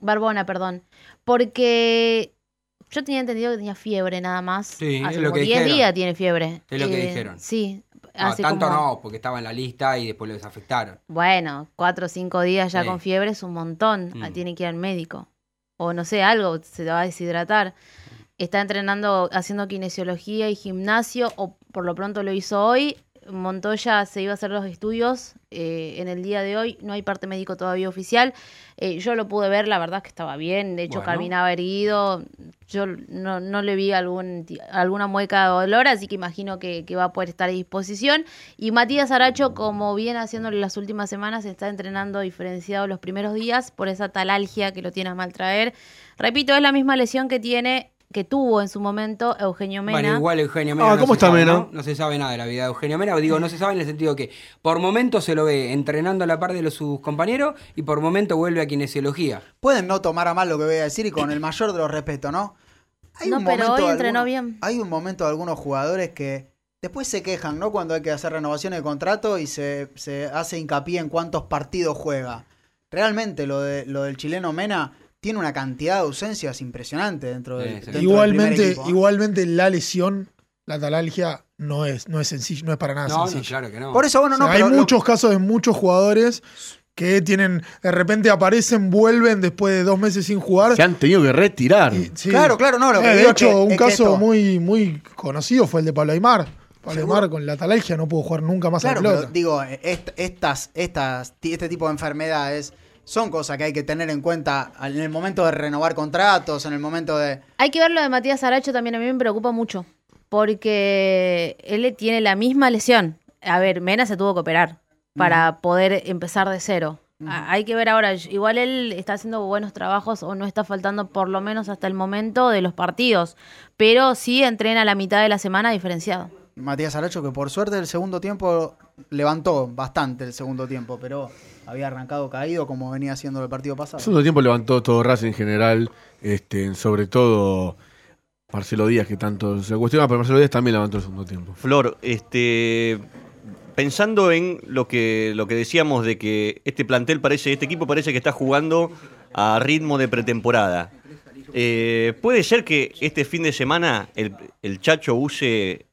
Barbona, perdón. Porque yo tenía entendido que tenía fiebre nada más. Sí, Hace es lo como que 10 dijeron. días tiene fiebre. Es lo que dijeron. Sí. No, tanto como- no, porque estaba en la lista y después lo desafectaron. Bueno, cuatro o cinco días ya Sí. con fiebre es un montón. Ah, Mm. Tiene que ir al médico. O no sé, algo, se le va a deshidratar. Está entrenando, haciendo kinesiología y gimnasio, o por lo pronto lo hizo hoy. Montoya se iba a hacer los estudios eh, en el día de hoy. No hay parte médico todavía oficial. Eh, yo lo pude ver, la verdad es que estaba bien. De hecho, Bueno. caminaba erguido. Yo no, no le vi algún, alguna mueca de dolor, así que imagino que, que va a poder estar a disposición. Y Matías Aracho, como viene haciéndolo las últimas semanas, está entrenando diferenciado los primeros días por esa talalgia que lo tiene a mal traer. Repito, es la misma lesión que tiene que tuvo en su momento Eugenio Mena. Bueno, igual Eugenio Mena. Ah, no ¿cómo se está sabe, Mena? ¿no? No se sabe nada de la vida de Eugenio Mena. Digo, no se sabe en el sentido que por momento se lo ve entrenando a la par de los, sus compañeros y por momento vuelve a kinesiología. Pueden no tomar a mal lo que voy a decir y con el mayor de los respetos, ¿no? Hay No, un pero momento hoy entrenó algunos- bien. Hay un momento de algunos jugadores que después se quejan, ¿no? Cuando hay que hacer renovaciones de contrato y se, se hace hincapié en cuántos partidos juega. Realmente lo, de, lo del chileno Mena tiene una cantidad de ausencias impresionante dentro del primer Igualmente, ¿eh? igualmente la lesión, la talalgia, no es, no es sencillo, no es para nada No, no, sencillo. claro que no. Por eso, bueno, O sea, no, hay pero lo- muchos casos de muchos jugadores que tienen, de repente aparecen, vuelven después de dos meses sin jugar. Se han tenido que retirar. Sí. Claro, claro, no, lo que Eh, de digo hecho, es que- un que caso esto- muy, muy conocido fue el de Pablo Aymar. Aymar con la talalgia no pudo jugar nunca más a la Claro, pelota. pero digo, est- estas, estas, este tipo de enfermedades son cosas que hay que tener en cuenta en el momento de renovar contratos, en el momento de... Hay que ver lo de Matías Aracho también, a mí me preocupa mucho, porque él tiene la misma lesión. A ver, Mena se tuvo que operar para poder empezar de cero. Hay que ver ahora, igual él está haciendo buenos trabajos o no está faltando por lo menos hasta el momento de los partidos, pero sí entrena la mitad de la semana diferenciado. Matías Aracho, que por suerte el segundo tiempo levantó bastante el segundo tiempo, pero había arrancado caído como venía haciendo el partido pasado. El segundo tiempo levantó todo Racing en general, este, sobre todo Marcelo Díaz, que tanto se cuestiona, pero Marcelo Díaz también levantó el segundo tiempo. Flor, este, pensando en lo que, lo que decíamos de que este plantel parece, este equipo parece que está jugando a ritmo de pretemporada. Eh, ¿Puede ser que este fin de semana el, el Chacho use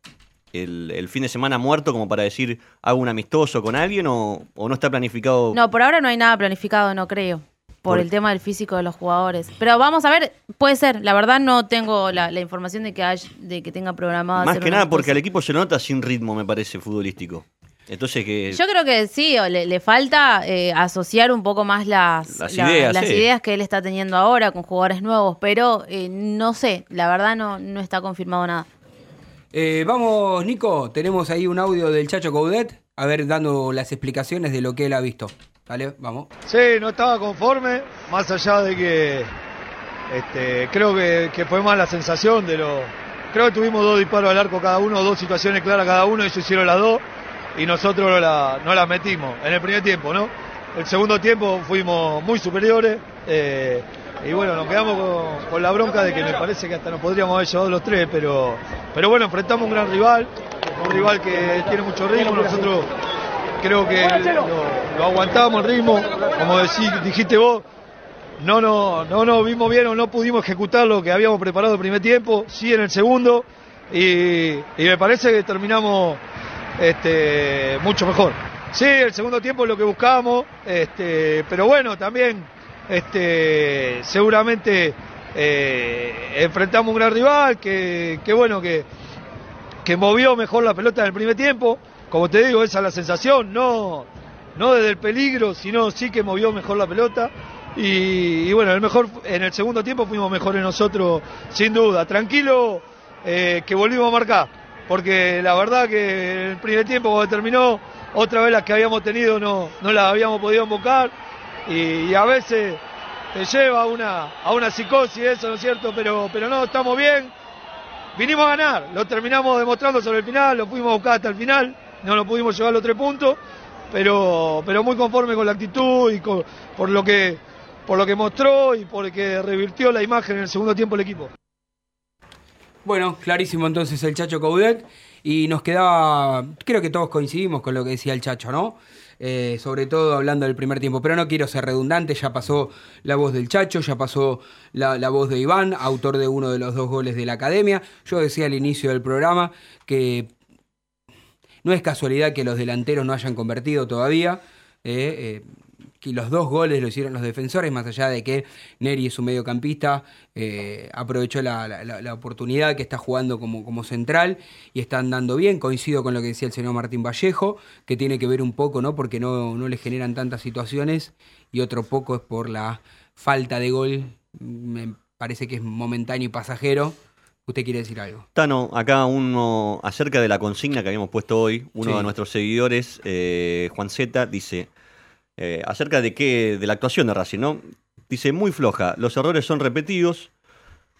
el, el fin de semana muerto como para decir hago un amistoso con alguien o, o no está planificado? No, por ahora no hay nada planificado, no creo. Por, Por- el tema del físico de los jugadores. Pero vamos a ver, puede ser. La verdad no tengo la, la información de que hay, de que tenga programado. Más hacer que nada porque al equipo se nota sin ritmo, me parece, futbolístico. Entonces que... Yo creo que sí, le, le falta eh, asociar un poco más las, Las la- ideas, las sí. ideas que él está teniendo ahora con jugadores nuevos, pero eh, no sé, la verdad no, no está confirmado nada. Eh, vamos, Nico, tenemos ahí un audio del Chacho Coudet, a ver, dando las explicaciones de lo que él ha visto. Dale, vamos. Sí, no estaba conforme, más allá de que este, creo que, fue más la sensación de lo... Creo que tuvimos dos disparos al arco cada uno, dos situaciones claras cada uno, ellos hicieron las dos y nosotros no las metimos en el primer tiempo, ¿no? El segundo tiempo fuimos muy superiores eh, y bueno, nos quedamos con, la bronca de que me parece que hasta nos podríamos haber llevado los tres, pero, pero bueno, enfrentamos un gran rival, un rival que tiene mucho ritmo, nosotros creo que lo, lo aguantamos el ritmo, como dijiste vos, no, no, no nos vimos bien o no pudimos ejecutar lo que habíamos preparado el primer tiempo, sí en el segundo, y, y me parece que terminamos este, mucho mejor. Sí, el segundo tiempo es lo que buscábamos, este, pero bueno, también este, seguramente eh, enfrentamos un gran rival que, bueno, que, que movió mejor la pelota en el primer tiempo. Como te digo, esa es la sensación, no, no desde el peligro, sino sí que movió mejor la pelota. Y, bueno, el mejor, en el segundo tiempo fuimos mejores nosotros, sin duda. Tranquilo eh, que volvimos a marcar, porque la verdad que el primer tiempo cuando terminó, otra vez las que habíamos tenido no, no las habíamos podido invocar. Y, a veces te lleva a una, a una psicosis eso, ¿no es cierto? Pero, pero no, estamos bien. Vinimos a ganar, lo terminamos demostrando sobre el final, lo fuimos a buscar hasta el final, no lo pudimos llevar los tres puntos, pero, pero muy conforme con la actitud y con- por lo que por lo que mostró y porque revirtió la imagen en el segundo tiempo el equipo. Bueno, clarísimo entonces el Chacho Coudet. Y nos quedaba, creo que todos coincidimos con lo que decía el Chacho, ¿no? Eh, sobre todo hablando del primer tiempo. Pero no quiero ser redundante, ya pasó la voz del Chacho, ya pasó la, la voz de Iván, autor de uno de los dos goles de la academia. Yo decía al inicio del programa que no es casualidad que los delanteros no hayan convertido todavía. eh, eh, que los dos goles lo hicieron los defensores, más allá de que Neri es un mediocampista, eh, aprovechó la, la- la- la oportunidad que está jugando como, como central y está andando bien. Coincido con lo que decía el señor Martín Vallejo, que tiene que ver un poco, ¿no? Porque no, no le generan tantas situaciones y otro poco es por la falta de gol. Me parece que es momentáneo y pasajero. ¿Usted quiere decir algo? Tano, acá uno, acerca de la consigna que habíamos puesto hoy, uno Sí. de nuestros seguidores, eh, Juan Z, dice, eh, acerca de qué, de la actuación de Racing, ¿no? Dice, muy floja, los errores son repetidos,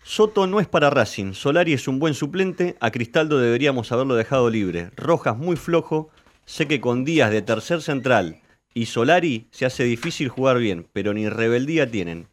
Soto no es para Racing, Solari es un buen suplente, a Cristaldo deberíamos haberlo dejado libre, Rojas muy flojo, sé que con Díaz de tercer central y Solari se hace difícil jugar bien, pero ni rebeldía tienen.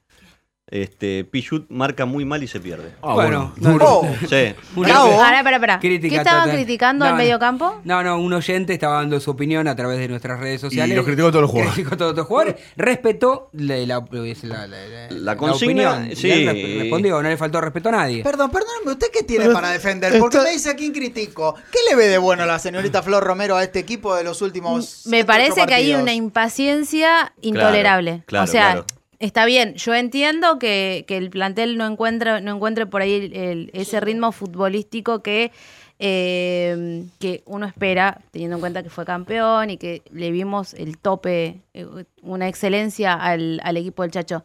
Este, Pichut marca muy mal y se pierde. Ah, bueno, duro. no, Sí. Pará, pará, pará. Crítica ¿Qué estaban total. criticando No, al no. mediocampo? No, no, un oyente estaba dando su opinión a través de nuestras redes sociales. los criticó a todos los jugadores. Criticó a todos los jugadores. Respetó la, la, la- la- la consigna, opinión. sí. Y respondió, no le faltó respeto a nadie. Perdón, perdóname, ¿usted qué tiene Pero para defender? Porque está- me dice a quién critico. ¿Qué le ve de bueno la señorita Flor Romero a este equipo de los últimos Me parece que hay una impaciencia intolerable. claro, o sea, claro. Está bien, yo entiendo que, que el plantel no encuentre, no encuentre por ahí el- el- ese ritmo futbolístico que, eh, que uno espera, teniendo en cuenta que fue campeón y que le vimos el tope, eh, una excelencia al, al equipo del Chacho.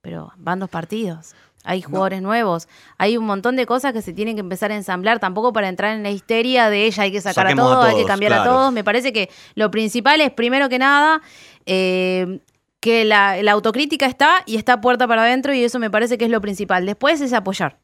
Pero van dos partidos. Hay jugadores nuevos, hay un montón de cosas que se tienen que empezar a ensamblar, tampoco para entrar en la histeria de ella, hay que sacar a a todos, hay que cambiar a todos. Me parece que lo principal es, primero que nada, eh, que la, la autocrítica está y está puerta para adentro y eso me parece que es lo principal. Después es apoyar.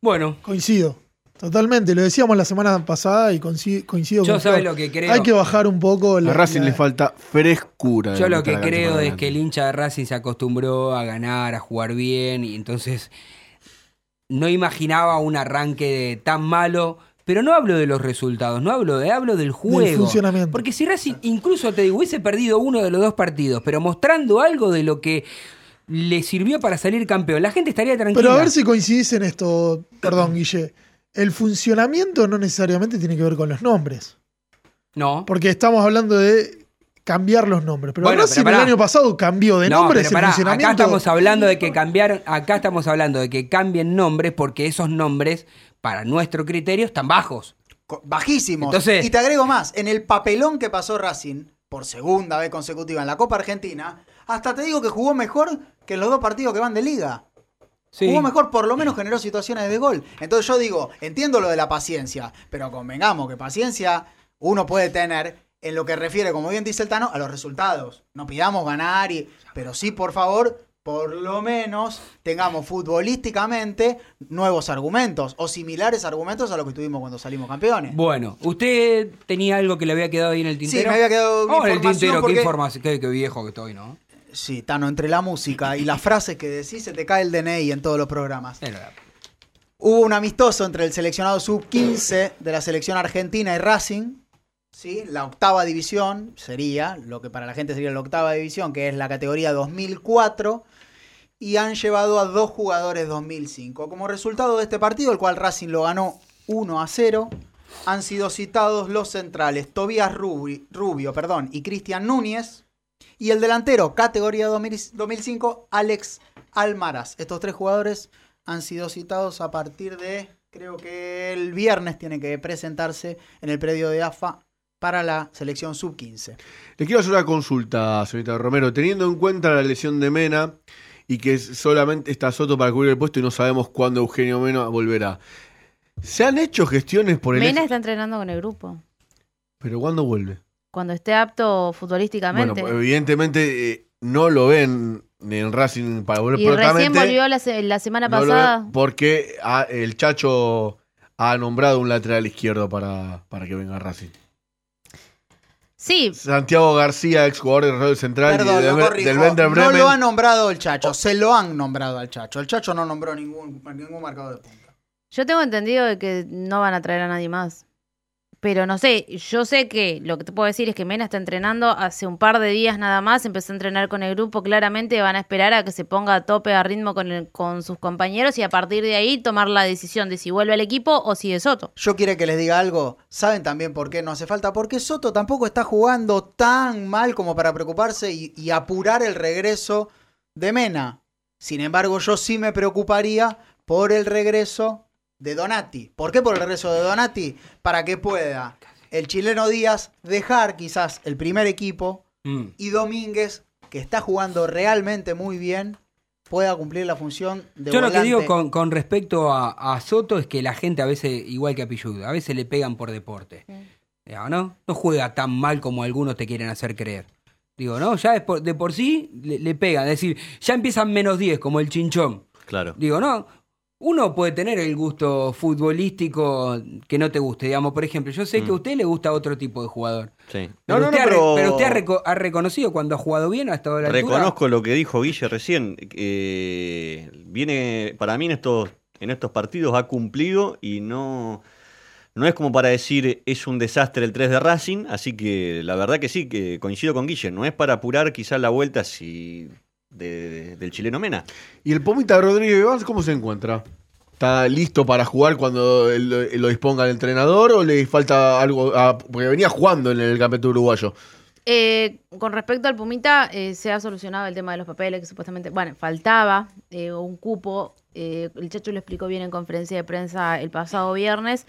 Bueno. Coincido. Totalmente, lo decíamos la semana pasada y coincido, coincido Yo con sabe Flor. lo que creo. Hay que bajar un poco la, A Racing la- le falta frescura. Yo lo que creo es que el hincha de Racing se acostumbró a ganar, a jugar bien, y entonces no imaginaba un arranque tan malo. Pero no hablo de los resultados, no hablo de, hablo del juego. funcionamiento. Porque si Racing, incluso te digo, hubiese perdido uno de los dos partidos, pero mostrando algo de lo que le sirvió para salir campeón, la gente estaría tranquila. Pero a ver si coincidís en esto, perdón, Guille. El funcionamiento no necesariamente tiene que ver con los nombres. No. Porque estamos hablando de cambiar los nombres. Pero Bueno, Racing pero pará. el año pasado cambió de No, nombres pero el pará, funcionamiento. acá estamos hablando de que cambiaron, acá estamos hablando de que cambien nombres porque esos nombres, para nuestro criterio, están bajos. Bajísimos. Entonces- y te agrego más, en el papelón que pasó Racing, por segunda vez consecutiva en la Copa Argentina, hasta te digo que jugó mejor que en los dos partidos que van de liga. Sí. Jugó mejor, por lo menos generó situaciones de gol. Entonces yo digo, entiendo lo de la paciencia, pero convengamos que paciencia uno puede tener en lo que refiere, como bien dice el Tano, a los resultados. No pidamos ganar, y, pero sí, por favor, por lo menos tengamos futbolísticamente nuevos argumentos o similares argumentos a lo que tuvimos cuando salimos campeones. Bueno, ¿usted tenía algo que le había quedado ahí en el tintero? me había quedado Vamos en el tintero, porque- qué información, qué, qué viejo que estoy, ¿no? Sí, Tano, entre la música y las frases que decís, se te cae el DNI en todos los programas. Hubo un amistoso entre el seleccionado sub-15 de la selección argentina y Racing, ¿sí? la octava división sería, lo que para la gente sería la octava división, que es la categoría 2004, y han llevado a dos jugadores 2005. Como resultado de este partido, el cual Racing lo ganó 1 a 0, han sido citados los centrales Tobías Rubi- Rubio perdón, y Cristian Núñez, y el delantero, categoría 2000 2005, Alex Almaraz. Estos tres jugadores han sido citados a partir de, creo que el viernes tiene que presentarse en el predio de AFA para la selección sub-15. Le quiero hacer una consulta, señorita Romero. Teniendo en cuenta la lesión de Mena y que solamente está Soto para cubrir el puesto y no sabemos cuándo Eugenio Mena volverá. ¿Se han hecho gestiones por el Mena está entrenando con el grupo. ¿Pero cuándo vuelve? Cuando esté apto futbolísticamente. Bueno, evidentemente eh, no lo ven en Racing para volver y recién volvió la, se- la semana No pasada. porque el Chacho ha nombrado un lateral izquierdo para, para que venga Racing. Sí, Santiago García, ex jugador de Rosario Central Perdón, y del, del Werder No Bremen. lo ha nombrado el Chacho, se lo han nombrado al Chacho. El Chacho no nombró ningún, ningún marcador de punta. yo tengo entendido de que no van a traer a nadie más. Pero no sé, yo sé que lo que te puedo decir es que Mena está entrenando hace un par de días nada más, empezó a entrenar con el grupo, claramente van a esperar a que se ponga a tope a ritmo con, sus compañeros y a partir de ahí tomar la decisión de si vuelve al equipo o sigue Soto. Yo quiero que les diga algo. ¿Saben también por qué no hace falta? Porque Soto tampoco está jugando tan mal como para preocuparse y apurar el regreso de Mena. Sin embargo, yo sí me preocuparía por el regreso de Donati. ¿Por qué por el regreso de Donati? Para que pueda el chileno Díaz dejar quizás el primer equipo Mm. y Domínguez, que está jugando realmente muy bien, pueda cumplir la función de Yo lo que digo con, con respecto a, a Soto es que la gente a veces, igual que a Pillud, a veces le pegan por deporte. Digo, ¿no? No juega tan mal como algunos te quieren hacer creer. Digo, ¿no? Ya es por- de por sí le, le pegan. Es decir, ya empiezan menos 10, como el chinchón. Claro. Digo, no. Uno puede tener el gusto futbolístico que no te guste. Digamos, por ejemplo, yo sé que a usted le gusta otro tipo de jugador. Sí. Pero, Mm. No, no, usted, no, ha pero- pero usted ha, reco- ha reconocido cuando ha jugado bien hasta ahora. Reconozco lo que dijo Guille recién. eh, viene, para mí en estos, en estos partidos ha cumplido y no, no es como para decir es un desastre el 3 de Racing, así que la verdad que sí, que coincido con Guille, no es para apurar quizás la vuelta si, de- del chileno Mena. ¿Y el Pomita Rodríguez Vance cómo se encuentra? ¿Está listo para jugar cuando lo disponga el entrenador o le falta algo? ah, porque venía jugando en el campeonato uruguayo. Eh, con respecto al Pumita, eh, se ha solucionado el tema de los papeles, que supuestamente, bueno, faltaba eh, un cupo. eh, el Chacho lo explicó bien en conferencia de prensa el pasado viernes.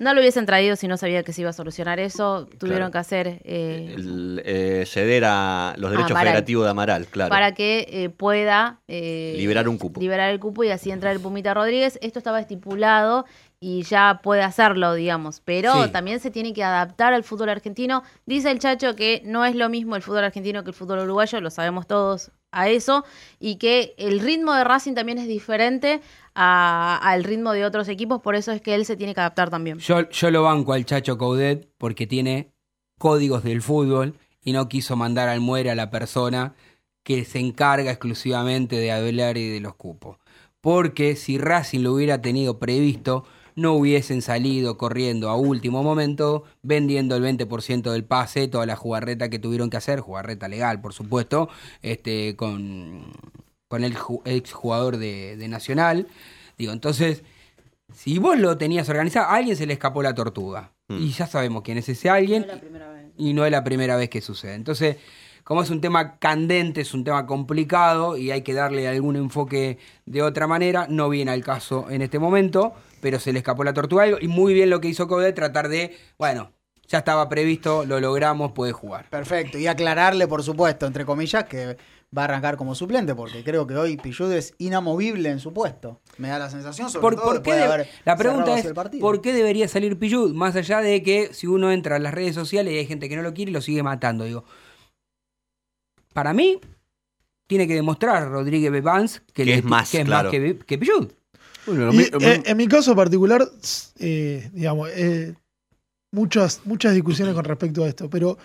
No lo hubiesen traído si no sabía que se iba a solucionar eso. Tuvieron Claro. que hacer eh, El, eh, ceder a los derechos Amaral. federativos de Amaral, claro. para que eh, pueda eh, Liberar un cupo. liberar el cupo y así entrar el Pumita Rodríguez. Esto estaba estipulado y ya puede hacerlo, digamos. Pero Sí. también se tiene que adaptar al fútbol argentino. Dice el Chacho que no es lo mismo el fútbol argentino que el fútbol uruguayo, lo sabemos todos a eso, y que el ritmo de Racing también es diferente al ritmo de otros equipos, por eso es que él se tiene que adaptar también. Yo, yo lo banco al Chacho Coudet porque tiene códigos del fútbol y no quiso mandar al muere a la persona que se encarga exclusivamente de hablar y de los cupos. Porque si Racing lo hubiera tenido previsto, no hubiesen salido corriendo a último momento, vendiendo el 20% del pase, toda la jugarreta que tuvieron que hacer, jugarreta legal, por supuesto, este, con, con el ju- ex jugador de, de Nacional. Digo, entonces, si vos lo tenías organizado, a alguien se le escapó la tortuga. Y ya sabemos quién es ese alguien. Y no es la primera vez que sucede. Entonces, como es un tema candente, es un tema complicado y hay que darle algún enfoque de otra manera, no viene al caso en este momento, pero se le escapó la tortuga y muy bien lo que hizo Code, tratar de, bueno, ya estaba previsto, lo logramos, puede jugar. Perfecto. Y aclararle, por supuesto, entre comillas, que va a arrancar como suplente, porque creo que hoy Pillud es inamovible en su puesto. Me da la sensación, sobre ¿Por, todo por qué de haber la pregunta es. ¿por qué debería salir Pillud? Más allá de que si uno entra en las redes sociales y hay gente que no lo quiere y lo sigue matando. Digo, para mí, tiene que demostrar Rodríguez Bevans que, Que le- es más, que, es claro. más que, que Pillud. Y, eh, en mi caso particular, eh, digamos, eh, muchas, muchas discusiones con respecto a esto, pero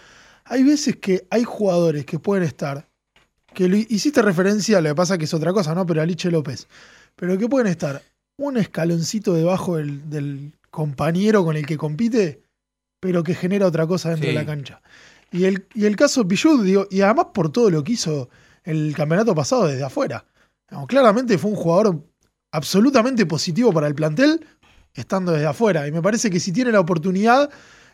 hay veces que hay jugadores que pueden estar, que lo hiciste referencia, lo que pasa que es otra cosa, ¿no? Pero a Liche López, pero que pueden estar un escaloncito debajo del, del compañero con el que compite, pero que genera otra cosa dentro Sí. de la cancha. Y el, y el caso Pichud, digo, y además por todo lo que hizo el campeonato pasado desde afuera. Digamos, claramente fue un jugador absolutamente positivo para el plantel, estando desde afuera. Y me parece que si tiene la oportunidad,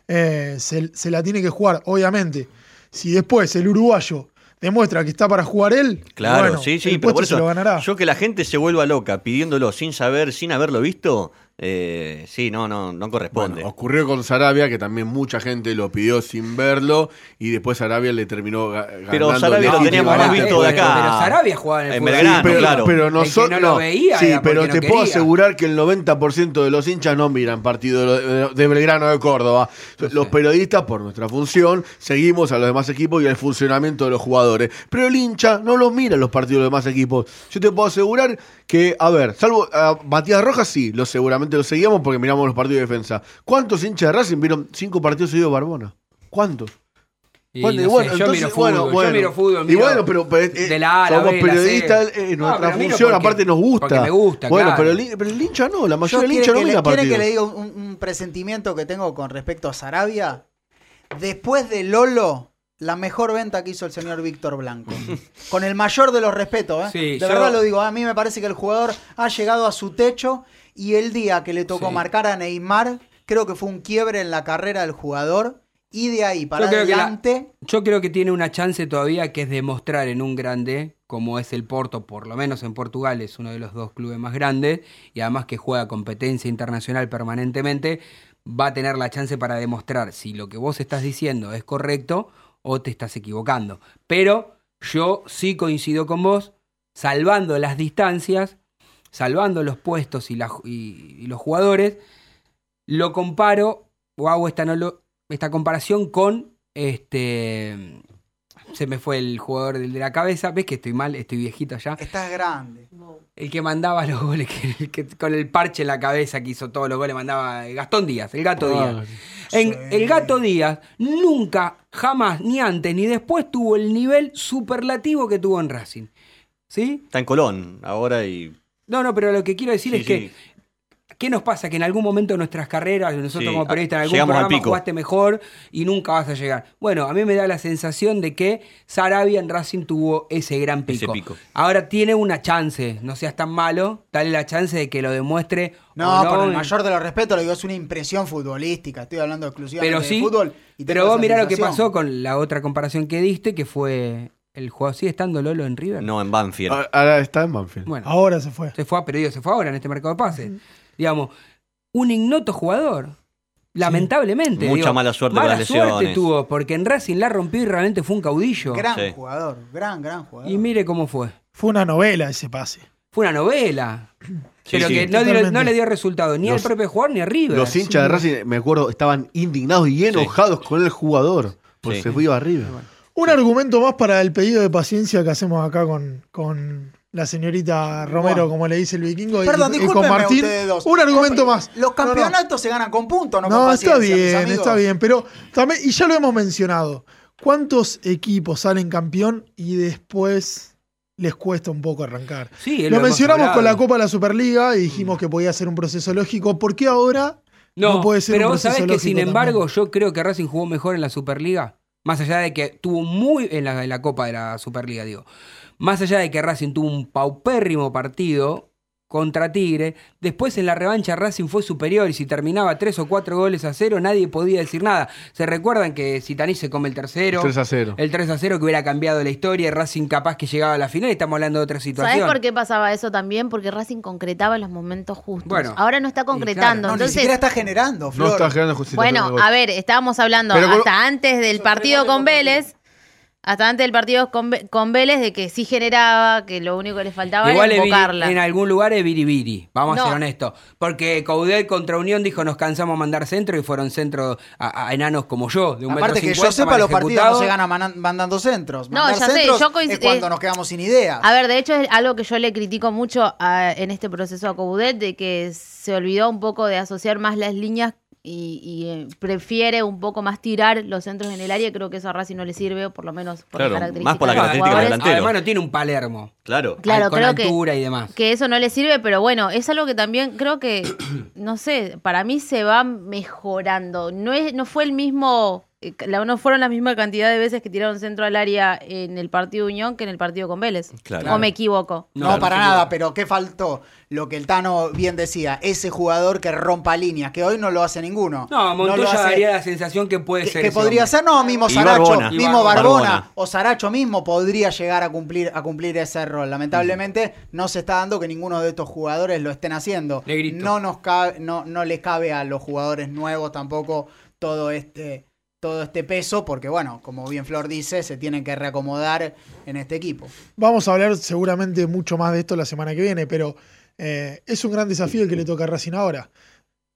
eh, se, se la tiene que jugar, obviamente. Si después el uruguayo demuestra que está para jugar él, Claro, bueno, sí, sí, el pero puesto por se eso lo ganará. yo que la gente se vuelva loca pidiéndolo sin saber, sin haberlo visto, eh, sí, no, no, no corresponde. Bueno, ocurrió con Sarabia, que también mucha gente lo pidió sin verlo, y después Sarabia le terminó ga- ganando. Pero Sarabia lo teníamos más visto de acá. Pero Sarabia jugaba en el En fútbol claro. Pero El que nosotros no lo veía Sí, era pero te no puedo asegurar que el 90% de los hinchas no miran partido de, de Belgrano de Córdoba. Los periodistas, por nuestra función, seguimos a los demás equipos y al funcionamiento de los jugadores. Pero el hincha no los mira los partidos de los demás equipos. Yo te puedo asegurar que, a ver, salvo a Matías Rojas, sí, lo seguramente lo seguíamos porque miramos los partidos de defensa. ¿Cuántos hinchas de Racing vieron cinco partidos seguidos de Barbona? ¿Cuántos? Y Bueno, no y bueno, sé, yo entonces, miro fútbol, bueno, yo bueno. miro fútbol. Y miro bueno, pero, pero, eh, de la A periodistas, eh, nuestra función porque- aparte nos gusta. me gusta, Bueno, claro. pero el, pero el hincha no, la Yo mayoría del hincha no mira le, quiere partidos. que le diga un, un presentimiento que tengo con respecto a Sarabia. Después de Lolo, la mejor venta que hizo el señor Víctor Blanco. con el mayor de los respetos, ¿eh? Sí, de yo- verdad lo digo, a mí me parece que el jugador ha llegado a su techo y el día que le tocó Sí. marcar a Neymar, creo que fue un quiebre en la carrera del jugador. Y de ahí para Yo la- adelante, yo creo que tiene una chance todavía que es demostrar en un grande, como es el Porto, por lo menos en Portugal, es uno de los dos clubes más grandes, y además que juega competencia internacional permanentemente, va a tener la chance para demostrar si lo que vos estás diciendo es correcto o te estás equivocando. Pero yo sí coincido con vos, salvando las distancias, salvando los puestos y, los jugadores, lo comparo, o hago esta, esta comparación con este. Se me fue el jugador del de la cabeza. ¿Ves que estoy mal? Estoy viejito ya. estás grande. El que mandaba los goles, que, que con el parche en la cabeza que hizo todos los goles, mandaba Gastón Díaz, el gato Díaz. En, el gato Díaz nunca, jamás, ni antes ni después tuvo el nivel superlativo que tuvo en Racing. ¿Sí? Está en Colón ahora y. No, no, pero lo que quiero decir Sí, es que. ¿Qué nos pasa? Que en algún momento de nuestras carreras, nosotros Sí, como periodistas, en algún al programa pico. jugaste mejor y nunca vas a llegar. Bueno, a mí me da la sensación de que Sarabia en Racing tuvo ese gran pico. Ese pico. Ahora tiene una chance, no seas tan malo, dale la chance de que lo demuestre. No, o con el mayor de los respetos, lo digo, es una impresión futbolística. Estoy hablando exclusivamente Pero de fútbol. y pero vos mirá lo que pasó con la otra comparación que diste, que fue el jugador. ¿Sigue estando Lolo en River? No, en Banfield. Ah, Ahora está en Banfield. Bueno, Ahora se fue. se fue, pero digo, se fue ahora en este mercado de pases. Digamos, un ignoto jugador. Lamentablemente. Mucha digo, mala suerte mala con las suerte lesiones. tuvo, porque en Racing la rompió y realmente fue un caudillo. Gran Sí. jugador, gran, gran jugador. Y mire cómo fue. Fue una novela ese pase. Fue una novela. pero sí. que no, dio- Totalmente. no le dio resultado ni Los- al propio jugador ni a River. Los hinchas de Racing, me acuerdo, estaban indignados y enojados con el jugador. Porque Sí. se fue arriba. Un argumento más para el pedido de paciencia que hacemos acá con, con la señorita Romero, Bueno. como le dice el vikingo, y- Perdón, y, con Martín. dos. Un argumento más. Los No, no. campeonatos se ganan con puntos, no, No, con está bien, está bien, pero también, y ya lo hemos mencionado, ¿cuántos equipos salen campeón y después les cuesta un poco arrancar? Sí, Lo, mencionamos con la Copa de la Superliga y dijimos que podía ser un proceso lógico. ¿Por qué ahora no, No, puede ser pero un vos proceso sabés que lógico sin embargo también? yo creo que Racing jugó mejor en la Superliga. Más allá de que tuvo muy en la, en la Copa de la Superliga, digo. Más allá de que Racing tuvo un paupérrimo partido contra Tigre, después en la revancha Racing fue superior y si terminaba tres o cuatro goles a cero nadie podía decir nada. ¿Se recuerdan que Zitanich se come el tercero? 3 a 0. El 3 a 0 que hubiera cambiado la historia y Racing capaz que llegaba a la final y estamos hablando de otra situación. ¿Sabes por qué pasaba eso también? Porque Racing concretaba en los momentos justos. Bueno, Ahora no está concretando. No, ni siquiera está generando, No Flor. está generando de bueno, a ver, estábamos hablando Pero con- hasta antes del partido con Vélez. Hasta antes del partido con, Ve- con Vélez de que sí generaba, que lo único que le faltaba Igual era invocarla. en algún lugar es biribiri, vamos a ser honestos. Porque Coudet contra Unión dijo nos cansamos de mandar centro y fueron centros a, a enanos como yo, de un Aparte metro que yo cincuenta, sepa, los partidos no se ganan mandando centros. No, ya sé, centros yo coinc- es cuando eh, nos quedamos sin ideas. A ver, de hecho es algo que yo le critico mucho a- en este proceso a Coudet, de que se olvidó un poco de asociar más las líneas y, y, eh, prefiere un poco más tirar los centros en el área. Creo que eso a Racing no le sirve, por lo menos por Claro, las características más por la de característica del jugadores. delantero. Además no tiene un Palermo. Claro. Claro, con creo que- altura y demás. que eso no le sirve, pero bueno, es algo que también creo que, no sé, para mí se va mejorando. No, es, no fue el mismo, la- no fueron la misma cantidad de veces que tiraron centro al área en el partido Unión que en el partido con Vélez. Claro. O me equivoco. No, para nada, pero ¿qué faltó? Lo que el Tano bien decía, ese jugador que rompa líneas, que hoy no lo hace ninguno. No, Montoya hace- daría la sensación que puede que, ser. que podría hombre. ser, no, mismo Saracho, mismo Barbona, Barbona. o Saracho mismo podría llegar a cumplir, a cumplir ese rol. Lamentablemente no se está dando que ninguno de estos jugadores lo estén haciendo. Negrito. No nos cabe, no, no les cabe a los jugadores nuevos tampoco todo este, todo este peso, porque bueno, como bien Flor dice, se tienen que reacomodar en este equipo. Vamos a hablar seguramente mucho más de esto la semana que viene, pero eh, es un gran desafío el que le toca a Racing ahora.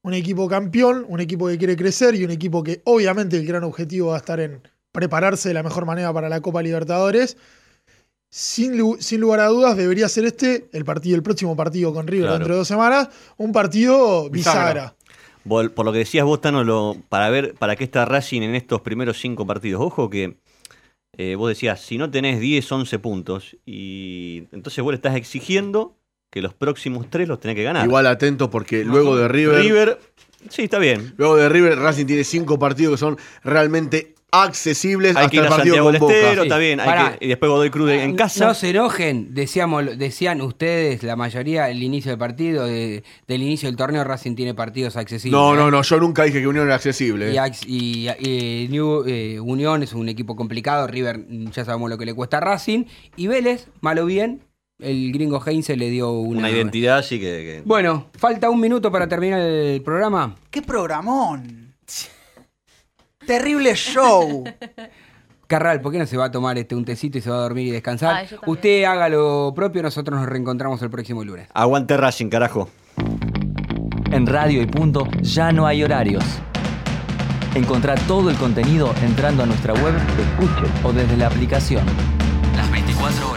Un equipo campeón, un equipo que quiere crecer y un equipo que obviamente el gran objetivo va a estar en prepararse de la mejor manera para la Copa Libertadores. Sin, lu- sin lugar a dudas debería ser este, el partido, el próximo partido con River Claro. dentro de dos semanas, un partido bisagra. Bisagra. Por lo que decías vos, Tano, lo- para ver para qué está Racing en estos primeros cinco partidos. Ojo que eh, vos decías, si no tenés 10, 11 puntos, y entonces vos le estás exigiendo que los próximos tres los tenés que ganar. Igual atento porque luego de River, River, sí, está bien. luego de River, Racing tiene cinco partidos que son realmente accesibles Hay hasta que ir el a partido Santiago con del Boca. Estero, está bien. hay Pará. que- y después Godoy Cruz en casa. No se enojen, decíamos, decían ustedes, la mayoría, el inicio del partido, de- del inicio del torneo, Racing tiene partidos accesibles. No, ¿eh? no, no, yo nunca dije que Unión era accesible. Y, Ax- y, eh, New, eh, Unión es un equipo complicado, River mm, ya sabemos lo que le cuesta a Racing, y Vélez, malo o bien, el gringo Heinze le dio una... Una identidad, sí que. que- Bueno, falta un minuto para terminar el programa. ¡Qué programón! Terrible show. Carral, ¿por qué no se va a tomar este un tecito y se va a dormir y descansar? Usted haga lo propio, nosotros nos reencontramos el próximo lunes. Aguante Racing, carajo. En Radio y Punto ya no hay horarios. Encontrá todo el contenido entrando a nuestra web, escuche o desde la aplicación. Las 24 horas.